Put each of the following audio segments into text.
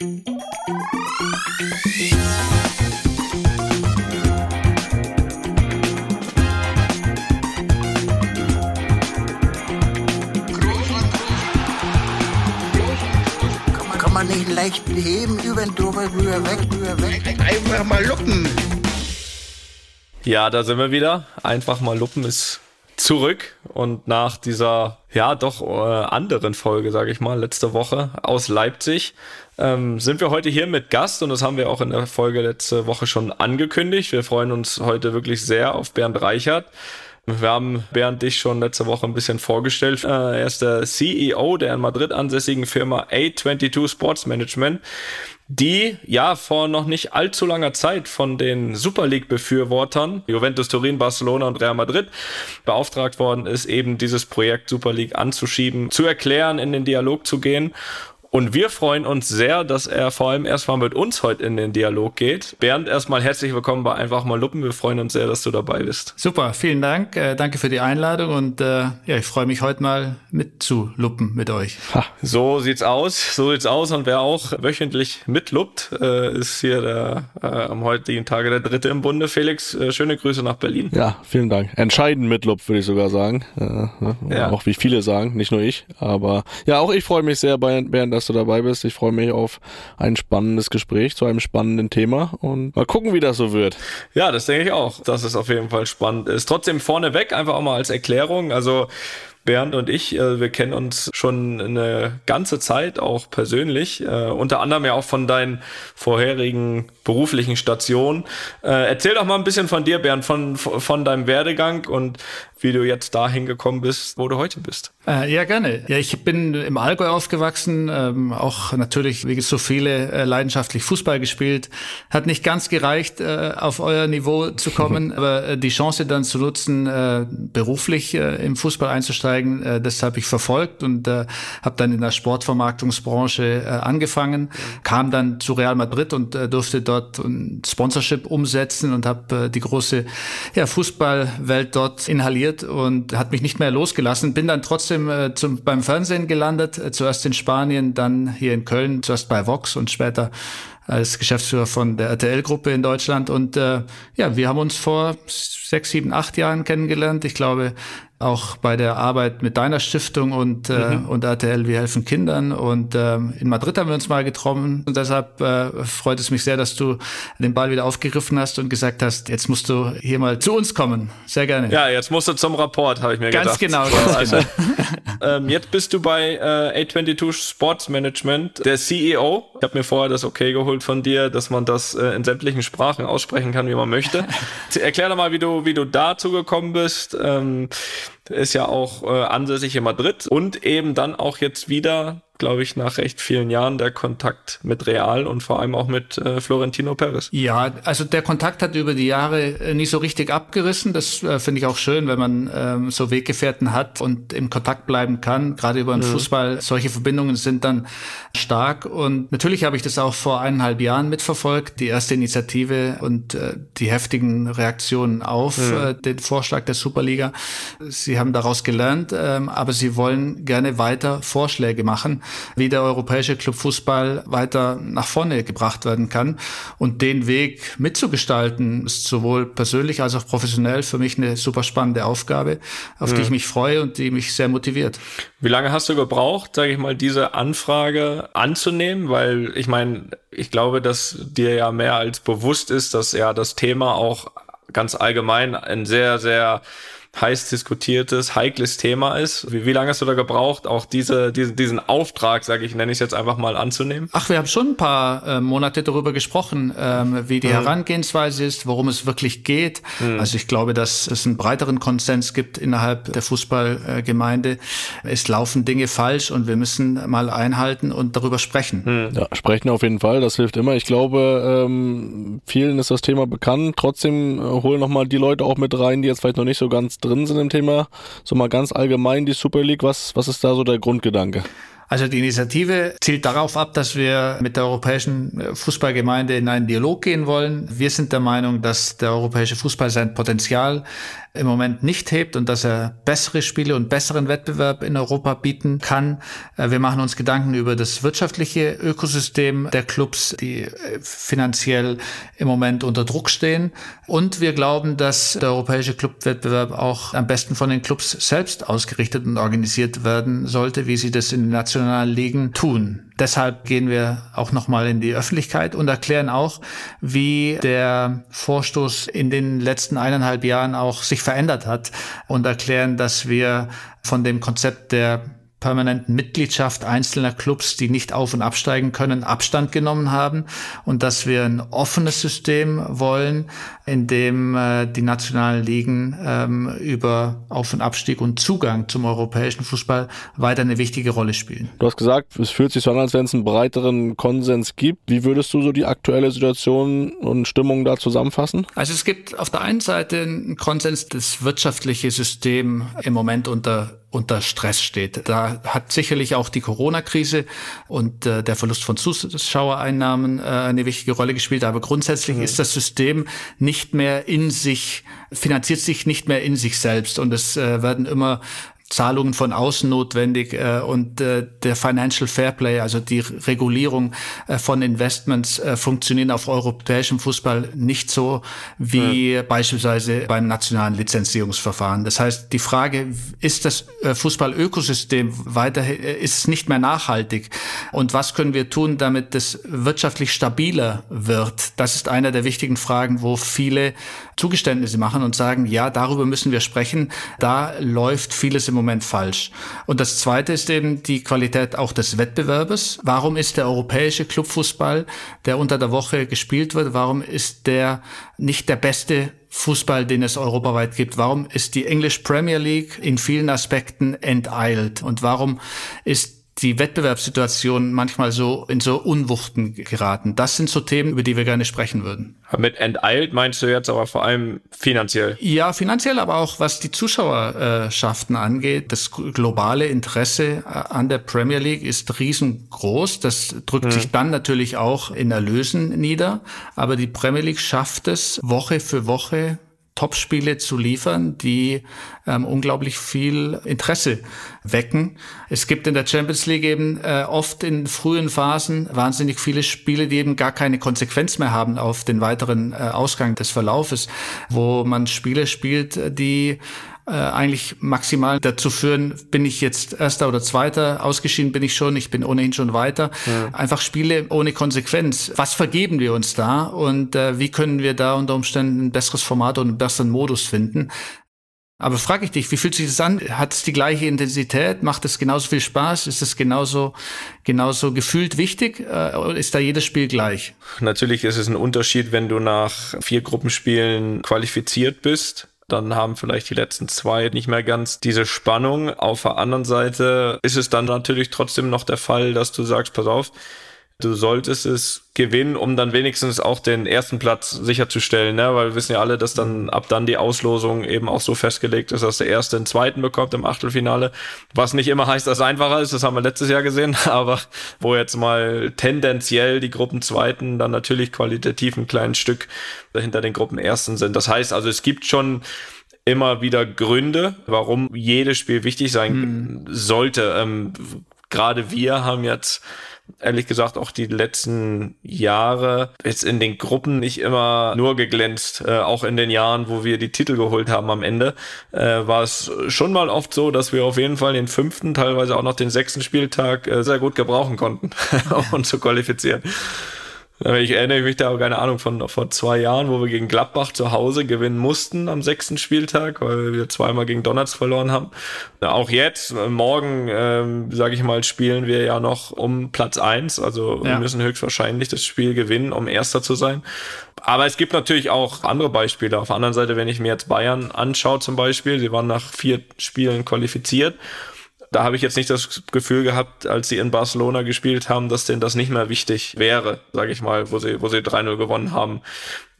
Kann man nicht leicht heben, über den drüber, rüber, weg, rüber, weg. Einfach mal luppen. Ja, da sind wir wieder. Einfach mal Luppen ist zurück und nach dieser ja doch äh, anderen Folge, sage ich mal, letzte Woche aus Leipzig, ähm, sind wir heute hier mit Gast und das haben wir auch in der Folge letzte Woche schon angekündigt. Wir freuen uns heute wirklich sehr auf Bernd Reichert. Wir haben Bernd dich schon letzte Woche ein bisschen vorgestellt. Äh, er ist der CEO der in Madrid ansässigen Firma A22 Sports Management, die ja vor noch nicht allzu langer Zeit von den Super League-Befürwortern, Juventus Turin, Barcelona und Real Madrid, beauftragt worden ist, eben dieses Projekt Super League anzuschieben, zu erklären, in den Dialog zu gehen und wir freuen uns sehr, dass er vor allem erstmal mit uns heute in den Dialog geht. Bernd, erstmal herzlich willkommen bei Einfach mal Luppen. Wir freuen uns sehr, dass du dabei bist. Super, vielen Dank. Äh, danke für die Einladung und äh, ja, ich freue mich heute mal mitzuluppen mit euch. Ha, so sieht's aus. So sieht's aus. Und wer auch wöchentlich mitluppt, äh, ist hier der äh, am heutigen Tage der Dritte im Bunde. Felix, äh, schöne Grüße nach Berlin. Ja, vielen Dank. Entscheidend mitluppt, würde ich sogar sagen. Äh, ja. Auch wie viele sagen, nicht nur ich. Aber ja, auch ich freue mich sehr, Bernd, dass dass du dabei bist. Ich freue mich auf ein spannendes Gespräch zu einem spannenden Thema und mal gucken, wie das so wird. Ja, das denke ich auch, dass es auf jeden Fall spannend ist. Trotzdem vorneweg einfach auch mal als Erklärung. Also Bernd und ich, äh, wir kennen uns schon eine ganze Zeit auch persönlich, äh, unter anderem ja auch von deinen vorherigen beruflichen Stationen. Äh, erzähl doch mal ein bisschen von dir, Bernd, von, von deinem Werdegang und wie du jetzt dahin gekommen bist, wo du heute bist. Äh, ja, gerne. Ja, ich bin im Allgäu aufgewachsen, ähm, auch natürlich, wie so viele, äh, leidenschaftlich Fußball gespielt. Hat nicht ganz gereicht, äh, auf euer Niveau zu kommen, aber äh, die Chance dann zu nutzen, äh, beruflich äh, im Fußball einzusteigen, äh, das habe ich verfolgt und äh, habe dann in der Sportvermarktungsbranche äh, angefangen, kam dann zu Real Madrid und äh, durfte dort ein Sponsorship umsetzen und habe äh, die große ja, Fußballwelt dort inhaliert und hat mich nicht mehr losgelassen. Bin dann trotzdem äh, zum, beim Fernsehen gelandet, äh, zuerst in Spanien, dann hier in Köln, zuerst bei Vox und später als Geschäftsführer von der RTL-Gruppe in Deutschland. Und äh, ja, wir haben uns vor sechs, sieben, acht Jahren kennengelernt. Ich glaube, auch bei der Arbeit mit deiner Stiftung und, äh, mhm. und RTL Wir helfen Kindern. Und äh, in Madrid haben wir uns mal getroffen. Und deshalb äh, freut es mich sehr, dass du den Ball wieder aufgegriffen hast und gesagt hast, jetzt musst du hier mal zu uns kommen. Sehr gerne. Ja, jetzt musst du zum Rapport, habe ich mir ganz gedacht. Genau, ganz also, genau. ähm, jetzt bist du bei äh, A22 Sports Management, der CEO. Ich habe mir vorher das okay geholt von dir, dass man das äh, in sämtlichen Sprachen aussprechen kann, wie man möchte. Erklär doch mal, wie du, wie du dazu gekommen bist. Ähm, ist ja auch äh, ansässig in Madrid und eben dann auch jetzt wieder glaube ich, nach recht vielen Jahren der Kontakt mit Real und vor allem auch mit äh, Florentino Perez. Ja, also der Kontakt hat über die Jahre äh, nicht so richtig abgerissen. Das äh, finde ich auch schön, wenn man ähm, so Weggefährten hat und im Kontakt bleiben kann. Gerade über den mhm. Fußball. Solche Verbindungen sind dann stark. Und natürlich habe ich das auch vor eineinhalb Jahren mitverfolgt. Die erste Initiative und äh, die heftigen Reaktionen auf mhm. äh, den Vorschlag der Superliga. Sie haben daraus gelernt, ähm, aber sie wollen gerne weiter Vorschläge machen wie der europäische Clubfußball weiter nach vorne gebracht werden kann. Und den Weg mitzugestalten, ist sowohl persönlich als auch professionell für mich eine super spannende Aufgabe, auf mhm. die ich mich freue und die mich sehr motiviert. Wie lange hast du gebraucht, sage ich mal, diese Anfrage anzunehmen? Weil ich meine, ich glaube, dass dir ja mehr als bewusst ist, dass ja das Thema auch ganz allgemein ein sehr, sehr heiß diskutiertes, heikles Thema ist. Wie, wie lange hast du da gebraucht, auch diese, diese diesen Auftrag, sage ich, nenne ich es jetzt einfach mal anzunehmen? Ach, wir haben schon ein paar äh, Monate darüber gesprochen, ähm, wie die mhm. Herangehensweise ist, worum es wirklich geht. Mhm. Also ich glaube, dass es einen breiteren Konsens gibt innerhalb der Fußballgemeinde. Es laufen Dinge falsch und wir müssen mal einhalten und darüber sprechen. Mhm. Ja, sprechen auf jeden Fall, das hilft immer. Ich glaube, ähm, vielen ist das Thema bekannt. Trotzdem äh, holen nochmal die Leute auch mit rein, die jetzt vielleicht noch nicht so ganz drin sind im Thema. So mal ganz allgemein die Super League, was, was ist da so der Grundgedanke? Also die Initiative zielt darauf ab, dass wir mit der europäischen äh, Fußballgemeinde in einen Dialog gehen wollen. Wir sind der Meinung, dass der europäische Fußball sein Potenzial im Moment nicht hebt und dass er bessere Spiele und besseren Wettbewerb in Europa bieten kann. Äh, wir machen uns Gedanken über das wirtschaftliche Ökosystem der Clubs, die äh, finanziell im Moment unter Druck stehen. Und wir glauben, dass der europäische Clubwettbewerb auch am besten von den Clubs selbst ausgerichtet und organisiert werden sollte, wie sie das in den nationalen Ligen tun. Deshalb gehen wir auch nochmal in die Öffentlichkeit und erklären auch, wie der Vorstoß in den letzten eineinhalb Jahren auch sich verändert hat und erklären, dass wir von dem Konzept der permanenten Mitgliedschaft einzelner Clubs, die nicht auf- und absteigen können, Abstand genommen haben und dass wir ein offenes System wollen, in dem äh, die nationalen Ligen ähm, über Auf- und Abstieg und Zugang zum europäischen Fußball weiter eine wichtige Rolle spielen. Du hast gesagt, es fühlt sich so an, als wenn es einen breiteren Konsens gibt. Wie würdest du so die aktuelle Situation und Stimmung da zusammenfassen? Also es gibt auf der einen Seite einen Konsens, das wirtschaftliche System im Moment unter unter Stress steht. Da hat sicherlich auch die Corona-Krise und äh, der Verlust von Zuschauereinnahmen äh, eine wichtige Rolle gespielt. Aber grundsätzlich mhm. ist das System nicht mehr in sich, finanziert sich nicht mehr in sich selbst und es äh, werden immer Zahlungen von außen notwendig äh, und äh, der Financial Fairplay, also die Regulierung äh, von Investments, äh, funktionieren auf europäischem Fußball nicht so wie ja. beispielsweise beim nationalen Lizenzierungsverfahren. Das heißt, die Frage, ist das äh, Fußballökosystem weiterhin, äh, ist es nicht mehr nachhaltig? Und was können wir tun, damit es wirtschaftlich stabiler wird? Das ist einer der wichtigen Fragen, wo viele Zugeständnisse machen und sagen, ja, darüber müssen wir sprechen. Da läuft vieles im Moment falsch. Und das Zweite ist eben die Qualität auch des Wettbewerbes. Warum ist der europäische Clubfußball, der unter der Woche gespielt wird, warum ist der nicht der beste Fußball, den es europaweit gibt? Warum ist die English Premier League in vielen Aspekten enteilt? Und warum ist die Wettbewerbssituation manchmal so in so Unwuchten geraten. Das sind so Themen, über die wir gerne sprechen würden. Mit enteilt meinst du jetzt aber vor allem finanziell? Ja, finanziell, aber auch was die Zuschauerschaften angeht. Das globale Interesse äh, an der Premier League ist riesengroß. Das drückt hm. sich dann natürlich auch in Erlösen nieder. Aber die Premier League schafft es Woche für Woche Topspiele zu liefern, die ähm, unglaublich viel Interesse wecken. Es gibt in der Champions League eben äh, oft in frühen Phasen wahnsinnig viele Spiele, die eben gar keine Konsequenz mehr haben auf den weiteren äh, Ausgang des Verlaufes, wo man Spiele spielt, die äh, eigentlich maximal dazu führen, bin ich jetzt Erster oder Zweiter, ausgeschieden bin ich schon, ich bin ohnehin schon weiter. Ja. Einfach Spiele ohne Konsequenz. Was vergeben wir uns da und äh, wie können wir da unter Umständen ein besseres Format und einen besseren Modus finden? Aber frage ich dich, wie fühlt sich das an? Hat es die gleiche Intensität? Macht es genauso viel Spaß? Ist es genauso, genauso gefühlt wichtig? Äh, oder ist da jedes Spiel gleich? Natürlich ist es ein Unterschied, wenn du nach vier Gruppenspielen qualifiziert bist dann haben vielleicht die letzten zwei nicht mehr ganz diese Spannung. Auf der anderen Seite ist es dann natürlich trotzdem noch der Fall, dass du sagst, pass auf, du solltest es gewinnen, um dann wenigstens auch den ersten Platz sicherzustellen, ne? weil wir wissen ja alle, dass dann ab dann die Auslosung eben auch so festgelegt ist, dass der Erste den Zweiten bekommt im Achtelfinale, was nicht immer heißt, dass es einfacher ist, das haben wir letztes Jahr gesehen, aber wo jetzt mal tendenziell die Gruppenzweiten dann natürlich qualitativ ein kleines Stück hinter den Gruppenersten sind. Das heißt also, es gibt schon immer wieder Gründe, warum jedes Spiel wichtig sein hm. sollte. Ähm, Gerade wir haben jetzt ehrlich gesagt auch die letzten Jahre jetzt in den Gruppen nicht immer nur geglänzt. Äh, auch in den Jahren, wo wir die Titel geholt haben am Ende, äh, war es schon mal oft so, dass wir auf jeden Fall den fünften, teilweise auch noch den sechsten Spieltag äh, sehr gut gebrauchen konnten, um uns zu qualifizieren. Ich erinnere mich da, keine Ahnung, von vor zwei Jahren, wo wir gegen Gladbach zu Hause gewinnen mussten am sechsten Spieltag, weil wir zweimal gegen Donnerts verloren haben. Auch jetzt, äh, morgen, ähm, sage ich mal, spielen wir ja noch um Platz eins. Also ja. wir müssen höchstwahrscheinlich das Spiel gewinnen, um Erster zu sein. Aber es gibt natürlich auch andere Beispiele. Auf der anderen Seite, wenn ich mir jetzt Bayern anschaue zum Beispiel, sie waren nach vier Spielen qualifiziert da habe ich jetzt nicht das Gefühl gehabt, als sie in Barcelona gespielt haben, dass denen das nicht mehr wichtig wäre, sage ich mal, wo sie, wo sie 3-0 gewonnen haben.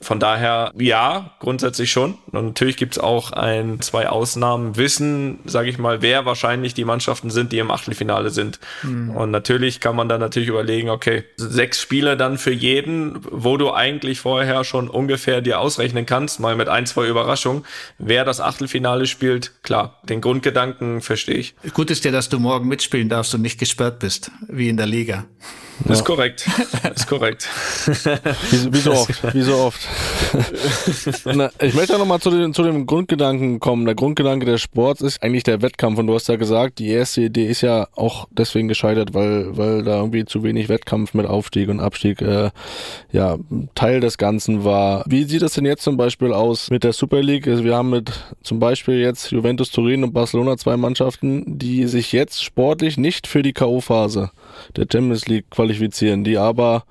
Von daher, ja, grundsätzlich schon. Und natürlich gibt es auch ein, zwei Ausnahmen, wissen, sage ich mal, wer wahrscheinlich die Mannschaften sind, die im Achtelfinale sind. Mhm. Und natürlich kann man dann natürlich überlegen, okay, sechs Spiele dann für jeden, wo du eigentlich vorher schon ungefähr dir ausrechnen kannst, mal mit ein, zwei Überraschungen, wer das Achtelfinale spielt. Klar, den Grundgedanken verstehe ich. Gut ist ja, dass du morgen mitspielen darfst und nicht gesperrt bist, wie in der Liga. Ja. Ist korrekt. Ist korrekt. wie, wie so oft. Wie so oft. Na, ich möchte nochmal zu, den, zu dem Grundgedanken kommen. Der Grundgedanke des Sports ist eigentlich der Wettkampf. Und du hast ja gesagt, die erste Idee ist ja auch deswegen gescheitert, weil, weil da irgendwie zu wenig Wettkampf mit Aufstieg und Abstieg äh, ja Teil des Ganzen war. Wie sieht es denn jetzt zum Beispiel aus mit der Super League? Also wir haben mit zum Beispiel jetzt Juventus Turin und Barcelona zwei Mannschaften, die sich jetzt sportlich nicht für die K.O.-Phase der Champions League qualifizieren, die aber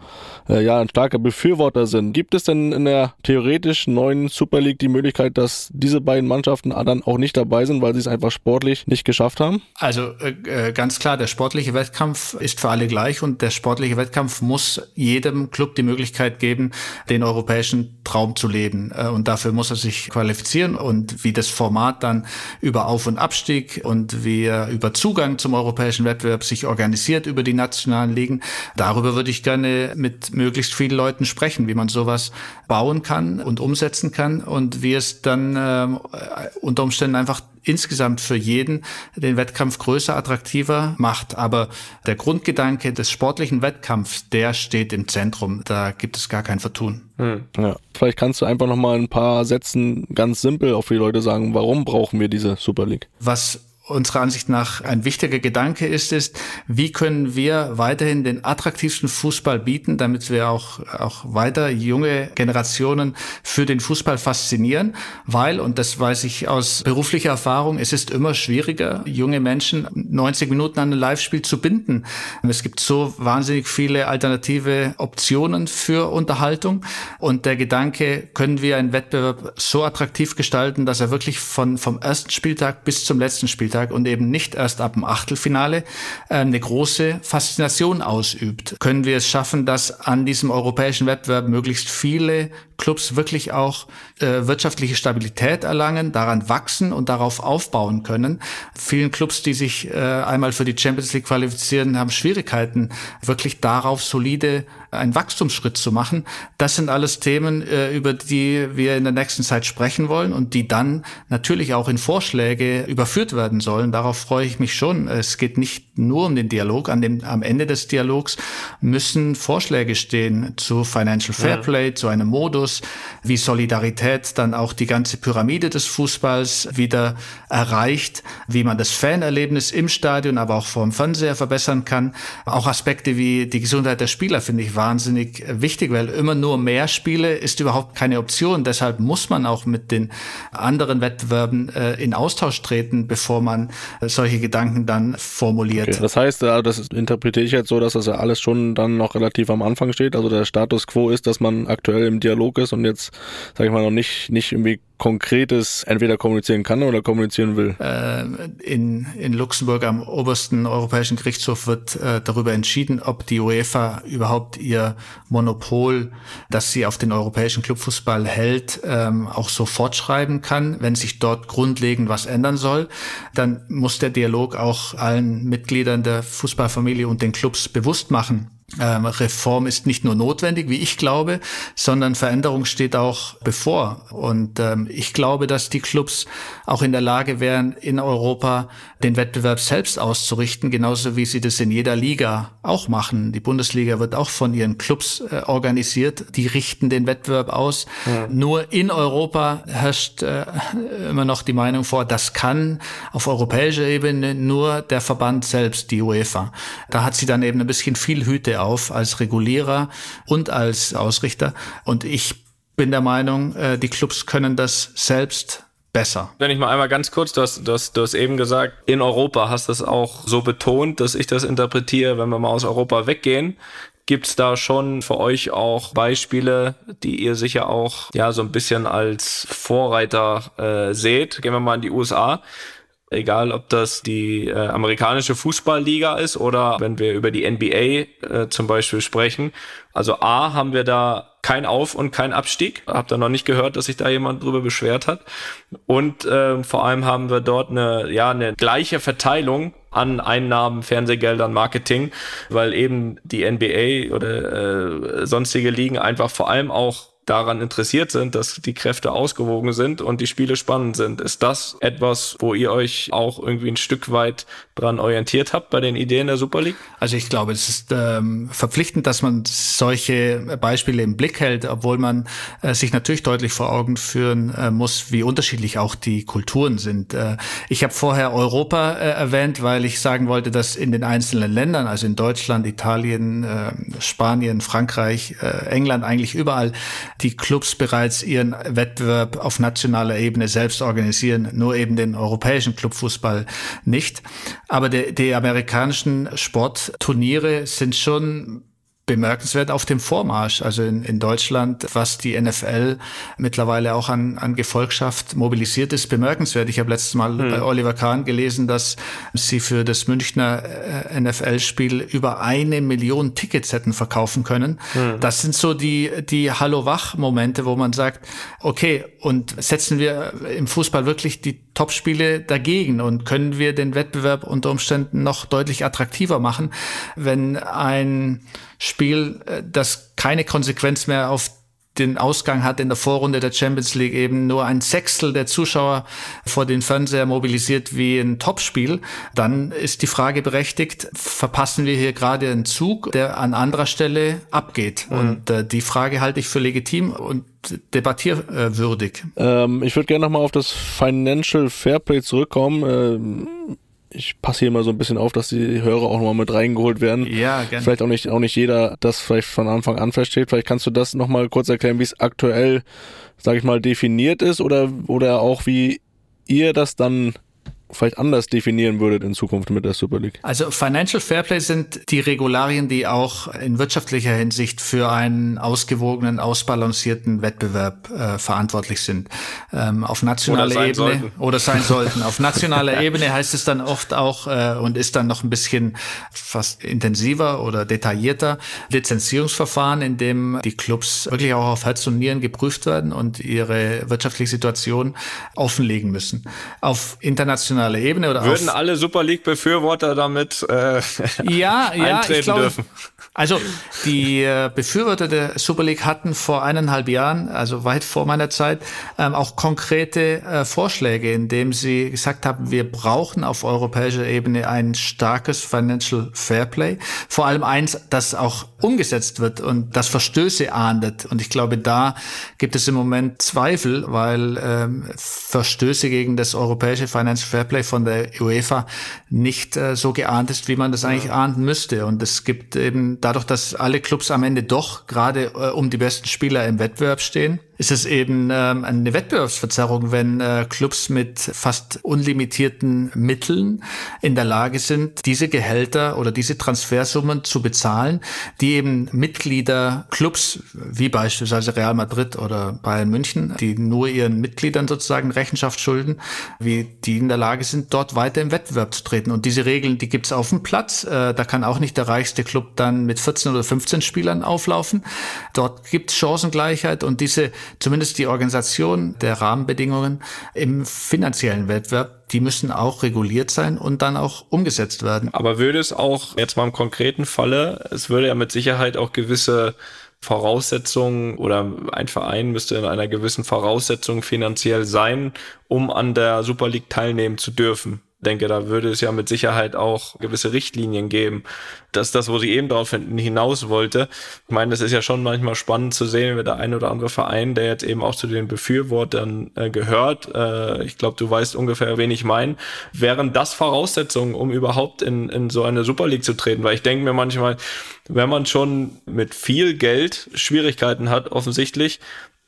äh, ja ein starker Befürworter sind. Gibt es denn in der theoretisch neuen Super League die Möglichkeit, dass diese beiden Mannschaften dann auch nicht dabei sind, weil sie es einfach sportlich nicht geschafft haben? Also äh, äh, ganz klar, der sportliche Wettkampf ist für alle gleich und der sportliche Wettkampf muss jedem Club die Möglichkeit geben, den europäischen Traum zu leben. Äh, und dafür muss er sich qualifizieren und wie das Format dann über Auf- und Abstieg und wie er über Zugang zum europäischen Wettbewerb sich organisiert über die nationalen Ligen, darüber würde ich gerne mit möglichst vielen Leuten sprechen, wie man sowas bauen kann und umsetzen kann und wie es dann äh, unter Umständen einfach insgesamt für jeden den Wettkampf größer, attraktiver macht. Aber der Grundgedanke des sportlichen Wettkampfs, der steht im Zentrum. Da gibt es gar kein Vertun. Hm. Ja. Vielleicht kannst du einfach noch mal ein paar Sätzen ganz simpel auch für die Leute sagen, warum brauchen wir diese Super League? Was unserer Ansicht nach ein wichtiger Gedanke ist, ist, wie können wir weiterhin den attraktivsten Fußball bieten, damit wir auch, auch weiter junge Generationen für den Fußball faszinieren, weil, und das weiß ich aus beruflicher Erfahrung, es ist immer schwieriger, junge Menschen 90 Minuten an ein Live-Spiel zu binden. Es gibt so wahnsinnig viele alternative Optionen für Unterhaltung und der Gedanke, können wir einen Wettbewerb so attraktiv gestalten, dass er wirklich von, vom ersten Spieltag bis zum letzten Spieltag Spieltag und eben nicht erst ab dem Achtelfinale äh, eine große Faszination ausübt. Können wir es schaffen, dass an diesem europäischen Wettbewerb möglichst viele Clubs wirklich auch äh, wirtschaftliche Stabilität erlangen, daran wachsen und darauf aufbauen können. Vielen Clubs, die sich äh, einmal für die Champions League qualifizieren, haben Schwierigkeiten, wirklich darauf solide einen Wachstumsschritt zu machen. Das sind alles Themen, über die wir in der nächsten Zeit sprechen wollen und die dann natürlich auch in Vorschläge überführt werden sollen. Darauf freue ich mich schon. Es geht nicht nur um den Dialog. An dem, am Ende des Dialogs müssen Vorschläge stehen zu Financial Fairplay, ja. zu einem Modus, wie Solidarität dann auch die ganze Pyramide des Fußballs wieder erreicht, wie man das Fanerlebnis im Stadion, aber auch vor dem Fernseher verbessern kann. Auch Aspekte wie die Gesundheit der Spieler finde ich wahnsinnig wichtig, weil immer nur mehr Spiele ist überhaupt keine Option. Deshalb muss man auch mit den anderen Wettbewerben äh, in Austausch treten, bevor man äh, solche Gedanken dann formuliert. Okay, das heißt, das interpretiere ich jetzt so, dass das ja alles schon dann noch relativ am Anfang steht. Also der Status quo ist, dass man aktuell im Dialog ist und jetzt, sage ich mal, noch nicht, nicht irgendwie Konkretes entweder kommunizieren kann oder kommunizieren will? Äh, in, in Luxemburg am obersten Europäischen Gerichtshof wird äh, darüber entschieden, ob die UEFA überhaupt ihr Monopol, das sie auf den europäischen Clubfußball hält, ähm, auch so fortschreiben kann. Wenn sich dort grundlegend was ändern soll, dann muss der Dialog auch allen Mitgliedern der Fußballfamilie und den Clubs bewusst machen, Reform ist nicht nur notwendig, wie ich glaube, sondern Veränderung steht auch bevor. Und ähm, ich glaube, dass die Clubs auch in der Lage wären, in Europa den Wettbewerb selbst auszurichten, genauso wie sie das in jeder Liga auch machen. Die Bundesliga wird auch von ihren Clubs äh, organisiert, die richten den Wettbewerb aus. Ja. Nur in Europa herrscht äh, immer noch die Meinung vor, das kann auf europäischer Ebene nur der Verband selbst, die UEFA. Da hat sie dann eben ein bisschen viel Hüte auf als Regulierer und als Ausrichter. Und ich bin der Meinung, äh, die Clubs können das selbst besser. Wenn ich mal einmal ganz kurz, du hast, du hast, du hast eben gesagt, in Europa hast du es auch so betont, dass ich das interpretiere, wenn wir mal aus Europa weggehen. Gibt's da schon für euch auch Beispiele, die ihr sicher auch ja so ein bisschen als Vorreiter äh, seht? Gehen wir mal in die USA egal ob das die äh, amerikanische Fußballliga ist oder wenn wir über die NBA äh, zum Beispiel sprechen. Also A haben wir da kein Auf- und kein Abstieg. Hab da noch nicht gehört, dass sich da jemand drüber beschwert hat. Und äh, vor allem haben wir dort eine, ja, eine gleiche Verteilung an Einnahmen, Fernsehgeldern, Marketing, weil eben die NBA oder äh, sonstige Ligen einfach vor allem auch daran interessiert sind, dass die Kräfte ausgewogen sind und die Spiele spannend sind. Ist das etwas, wo ihr euch auch irgendwie ein Stück weit dran orientiert habt bei den Ideen der Super League? Also ich glaube, es ist ähm, verpflichtend, dass man solche Beispiele im Blick hält, obwohl man äh, sich natürlich deutlich vor Augen führen äh, muss, wie unterschiedlich auch die Kulturen sind. Äh, ich habe vorher Europa äh, erwähnt, weil ich sagen wollte, dass in den einzelnen Ländern, also in Deutschland, Italien, äh, Spanien, Frankreich, äh, England, eigentlich überall die Clubs bereits ihren Wettbewerb auf nationaler Ebene selbst organisieren, nur eben den europäischen Clubfußball nicht. Aber die, die amerikanischen Sportturniere sind schon bemerkenswert auf dem Vormarsch. Also in, in Deutschland, was die NFL mittlerweile auch an, an Gefolgschaft mobilisiert ist, bemerkenswert. Ich habe letztes Mal hm. bei Oliver Kahn gelesen, dass sie für das Münchner äh, NFL-Spiel über eine Million Tickets hätten verkaufen können. Hm. Das sind so die, die Hallo-Wach-Momente, wo man sagt, okay, und setzen wir im Fußball wirklich die Topspiele dagegen und können wir den Wettbewerb unter Umständen noch deutlich attraktiver machen, wenn ein Spiel, äh, das keine Konsequenz mehr auf den Ausgang hat in der Vorrunde der Champions League eben nur ein Sechstel der Zuschauer vor den Fernseher mobilisiert wie ein Topspiel, dann ist die Frage berechtigt, verpassen wir hier gerade einen Zug, der an anderer Stelle abgeht? Mhm. Und äh, die Frage halte ich für legitim und debattierwürdig. Ähm, ich würde gerne nochmal auf das Financial Fairplay zurückkommen. Ähm ich passe hier mal so ein bisschen auf, dass die Hörer auch nochmal mit reingeholt werden. Ja, gerne. Vielleicht auch nicht, auch nicht jeder das vielleicht von Anfang an versteht. Vielleicht kannst du das nochmal kurz erklären, wie es aktuell, sage ich mal, definiert ist oder, oder auch wie ihr das dann vielleicht anders definieren würdet in Zukunft mit der Super League? Also Financial Fairplay sind die Regularien, die auch in wirtschaftlicher Hinsicht für einen ausgewogenen, ausbalancierten Wettbewerb äh, verantwortlich sind. Ähm, auf nationaler Ebene sollten. oder sein sollten. auf nationaler Ebene heißt es dann oft auch äh, und ist dann noch ein bisschen fast intensiver oder detaillierter Lizenzierungsverfahren, in dem die Clubs wirklich auch auf Herz und Nieren geprüft werden und ihre wirtschaftliche Situation offenlegen müssen. Auf internationaler internationaler Ebene oder Würden alle Super League-Befürworter damit äh, ja, ja, eintreten ich glaube, dürfen? Also die äh, Befürworter der Super League hatten vor eineinhalb Jahren, also weit vor meiner Zeit, ähm, auch konkrete äh, Vorschläge, indem sie gesagt haben, wir brauchen auf europäischer Ebene ein starkes Financial Fairplay. Vor allem eins, das auch umgesetzt wird und das Verstöße ahndet. Und ich glaube, da gibt es im Moment Zweifel, weil ähm, Verstöße gegen das europäische Financial Fairplay von der UEFA nicht äh, so geahnt ist, wie man das eigentlich ahnden müsste. Und es gibt eben dadurch, dass alle Clubs am Ende doch gerade äh, um die besten Spieler im Wettbewerb stehen, ist es eben ähm, eine Wettbewerbsverzerrung, wenn äh, Clubs mit fast unlimitierten Mitteln in der Lage sind, diese Gehälter oder diese Transfersummen zu bezahlen, die eben Mitglieder Clubs wie beispielsweise Real Madrid oder Bayern München, die nur ihren Mitgliedern sozusagen Rechenschaft schulden, wie die in der Lage sind, dort weiter im Wettbewerb zu treten. Und diese Regeln, die gibt's auf dem Platz. Äh, da kann auch nicht der reichste Club dann mit 14 oder 15 Spielern auflaufen. Dort gibt's Chancengleichheit und diese zumindest die Organisation der Rahmenbedingungen im finanziellen Wettbewerb, die müssen auch reguliert sein und dann auch umgesetzt werden. Aber würde es auch jetzt mal im konkreten Falle, es würde ja mit Sicherheit auch gewisse Voraussetzungen oder ein Verein müsste in einer gewissen Voraussetzung finanziell sein, um an der Super League teilnehmen zu dürfen denke, da würde es ja mit Sicherheit auch gewisse Richtlinien geben. Das ist das, wo sie eben darauf hinaus wollte. Ich meine, das ist ja schon manchmal spannend zu sehen, wie der ein oder andere Verein, der jetzt eben auch zu den Befürwortern äh, gehört, äh, ich glaube, du weißt ungefähr, wen ich meine, wären das Voraussetzungen, um überhaupt in, in so eine Super League zu treten? Weil ich denke mir manchmal, wenn man schon mit viel Geld Schwierigkeiten hat, offensichtlich,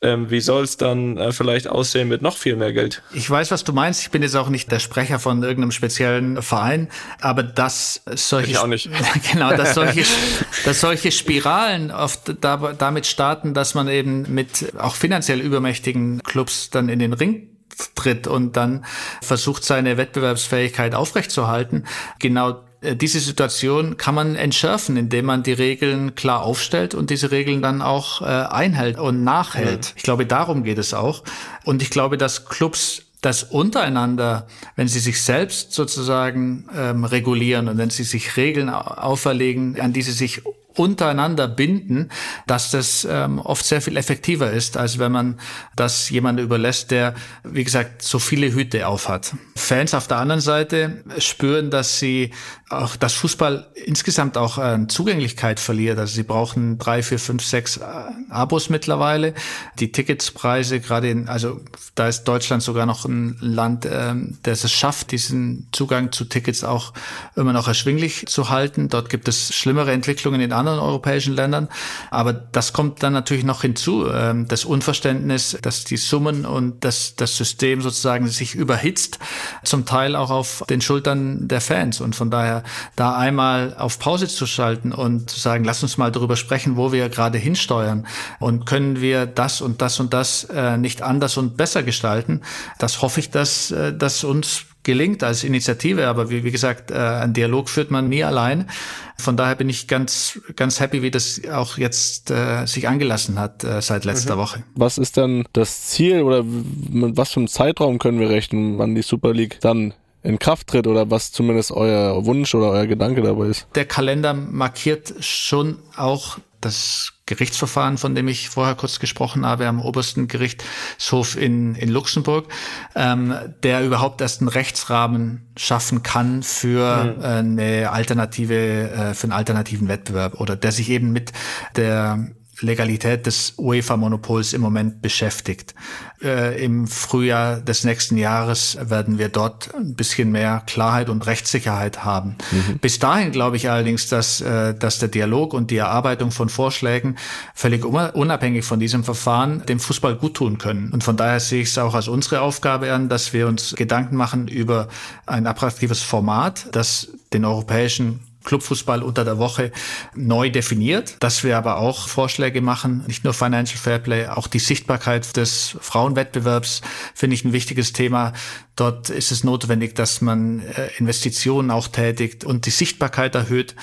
ähm, wie soll es dann äh, vielleicht aussehen mit noch viel mehr Geld? Ich weiß, was du meinst. Ich bin jetzt auch nicht der Sprecher von irgendeinem speziellen Verein, aber dass solche, ich auch nicht. genau, dass solche, dass solche Spiralen oft da, damit starten, dass man eben mit auch finanziell übermächtigen Clubs dann in den Ring tritt und dann versucht, seine Wettbewerbsfähigkeit aufrechtzuerhalten. Genau diese Situation kann man entschärfen, indem man die Regeln klar aufstellt und diese Regeln dann auch äh, einhält und nachhält. Ja. Ich glaube, darum geht es auch. Und ich glaube, dass Clubs das untereinander, wenn sie sich selbst sozusagen ähm, regulieren und wenn sie sich Regeln auferlegen, an die sie sich untereinander binden, dass das ähm, oft sehr viel effektiver ist, als wenn man das jemand überlässt, der, wie gesagt, so viele Hüte aufhat. Fans auf der anderen Seite spüren, dass sie auch das Fußball insgesamt auch äh, Zugänglichkeit verliert. Also sie brauchen drei, vier, fünf, sechs äh, Abos mittlerweile. Die Ticketspreise gerade in, also da ist Deutschland sogar noch ein Land, äh, das es schafft, diesen Zugang zu Tickets auch immer noch erschwinglich zu halten. Dort gibt es schlimmere Entwicklungen in anderen europäischen Ländern. Aber das kommt dann natürlich noch hinzu, äh, das Unverständnis, dass die Summen und das, das System sozusagen sich überhitzt, zum Teil auch auf den Schultern der Fans. Und von daher da einmal auf Pause zu schalten und zu sagen, lass uns mal darüber sprechen, wo wir gerade hinsteuern und können wir das und das und das äh, nicht anders und besser gestalten. Das hoffe ich, dass äh, das uns gelingt als Initiative. Aber wie, wie gesagt, äh, ein Dialog führt man nie allein. Von daher bin ich ganz, ganz happy, wie das auch jetzt äh, sich angelassen hat äh, seit letzter mhm. Woche. Was ist denn das Ziel oder mit was für einem Zeitraum können wir rechnen, wann die Super League dann in Kraft tritt oder was zumindest euer Wunsch oder euer Gedanke dabei ist. Der Kalender markiert schon auch das Gerichtsverfahren, von dem ich vorher kurz gesprochen habe, am obersten Gerichtshof in, in Luxemburg, ähm, der überhaupt erst einen Rechtsrahmen schaffen kann für mhm. eine alternative, äh, für einen alternativen Wettbewerb oder der sich eben mit der Legalität des UEFA-Monopols im Moment beschäftigt. Äh, Im Frühjahr des nächsten Jahres werden wir dort ein bisschen mehr Klarheit und Rechtssicherheit haben. Mhm. Bis dahin glaube ich allerdings, dass, äh, dass der Dialog und die Erarbeitung von Vorschlägen völlig unabhängig von diesem Verfahren dem Fußball gut tun können. Und von daher sehe ich es auch als unsere Aufgabe an, dass wir uns Gedanken machen über ein attraktives Format, das den europäischen Clubfußball unter der Woche neu definiert, dass wir aber auch Vorschläge machen, nicht nur Financial Fairplay, auch die Sichtbarkeit des Frauenwettbewerbs finde ich ein wichtiges Thema. Dort ist es notwendig, dass man äh, Investitionen auch tätigt und die Sichtbarkeit erhöht.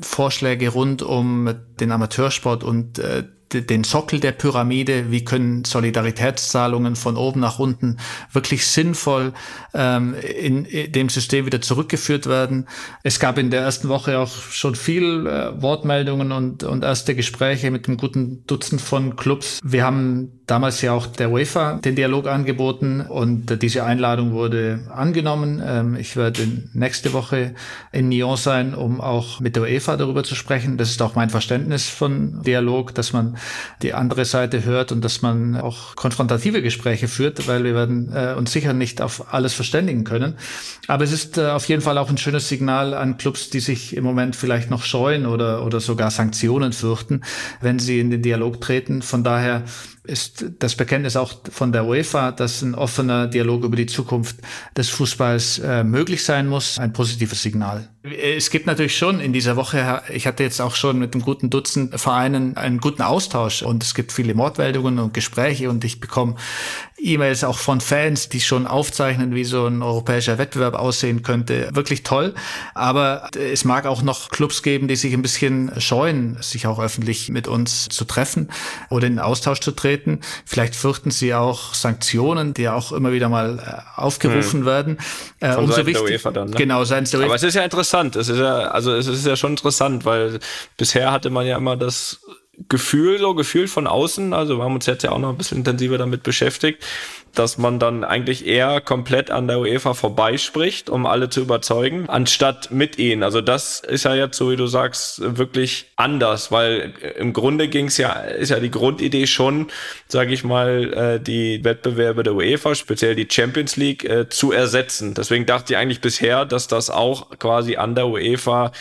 Vorschläge rund um den Amateursport und äh, den Sockel der Pyramide, wie können Solidaritätszahlungen von oben nach unten wirklich sinnvoll ähm, in, in dem System wieder zurückgeführt werden. Es gab in der ersten Woche auch schon viel äh, Wortmeldungen und, und erste Gespräche mit einem guten Dutzend von Clubs. Wir haben damals ja auch der UEFA den Dialog angeboten und diese Einladung wurde angenommen. Ähm, ich werde nächste Woche in Nyon sein, um auch mit der UEFA darüber zu sprechen. Das ist auch mein Verständnis von Dialog, dass man die andere Seite hört und dass man auch konfrontative Gespräche führt, weil wir werden äh, uns sicher nicht auf alles verständigen können. Aber es ist äh, auf jeden Fall auch ein schönes Signal an Clubs, die sich im Moment vielleicht noch scheuen oder, oder sogar Sanktionen fürchten, wenn sie in den Dialog treten. Von daher ist das Bekenntnis auch von der UEFA, dass ein offener Dialog über die Zukunft des Fußballs äh, möglich sein muss, ein positives Signal. Es gibt natürlich schon in dieser Woche, ich hatte jetzt auch schon mit einem guten Dutzend Vereinen einen guten Austausch und es gibt viele Mordmeldungen und Gespräche und ich bekomme E-Mails auch von Fans, die schon aufzeichnen, wie so ein europäischer Wettbewerb aussehen könnte. Wirklich toll. Aber es mag auch noch Clubs geben, die sich ein bisschen scheuen, sich auch öffentlich mit uns zu treffen oder in Austausch zu treten. Vielleicht fürchten sie auch Sanktionen, die auch immer wieder mal äh, aufgerufen hm. werden. Äh, umso wichtig, dann, ne? Genau, seitens der UEFA. Aber es ist ja interessant. Es ist ja, also es ist ja schon interessant, weil bisher hatte man ja immer das Gefühl, so Gefühl von außen, also wir haben uns jetzt ja auch noch ein bisschen intensiver damit beschäftigt, dass man dann eigentlich eher komplett an der UEFA vorbeispricht, um alle zu überzeugen, anstatt mit ihnen. Also das ist ja jetzt, so wie du sagst, wirklich anders, weil im Grunde ging es ja, ist ja die Grundidee schon, sage ich mal, äh, die Wettbewerbe der UEFA, speziell die Champions League, äh, zu ersetzen. Deswegen dachte ich eigentlich bisher, dass das auch quasi an der UEFA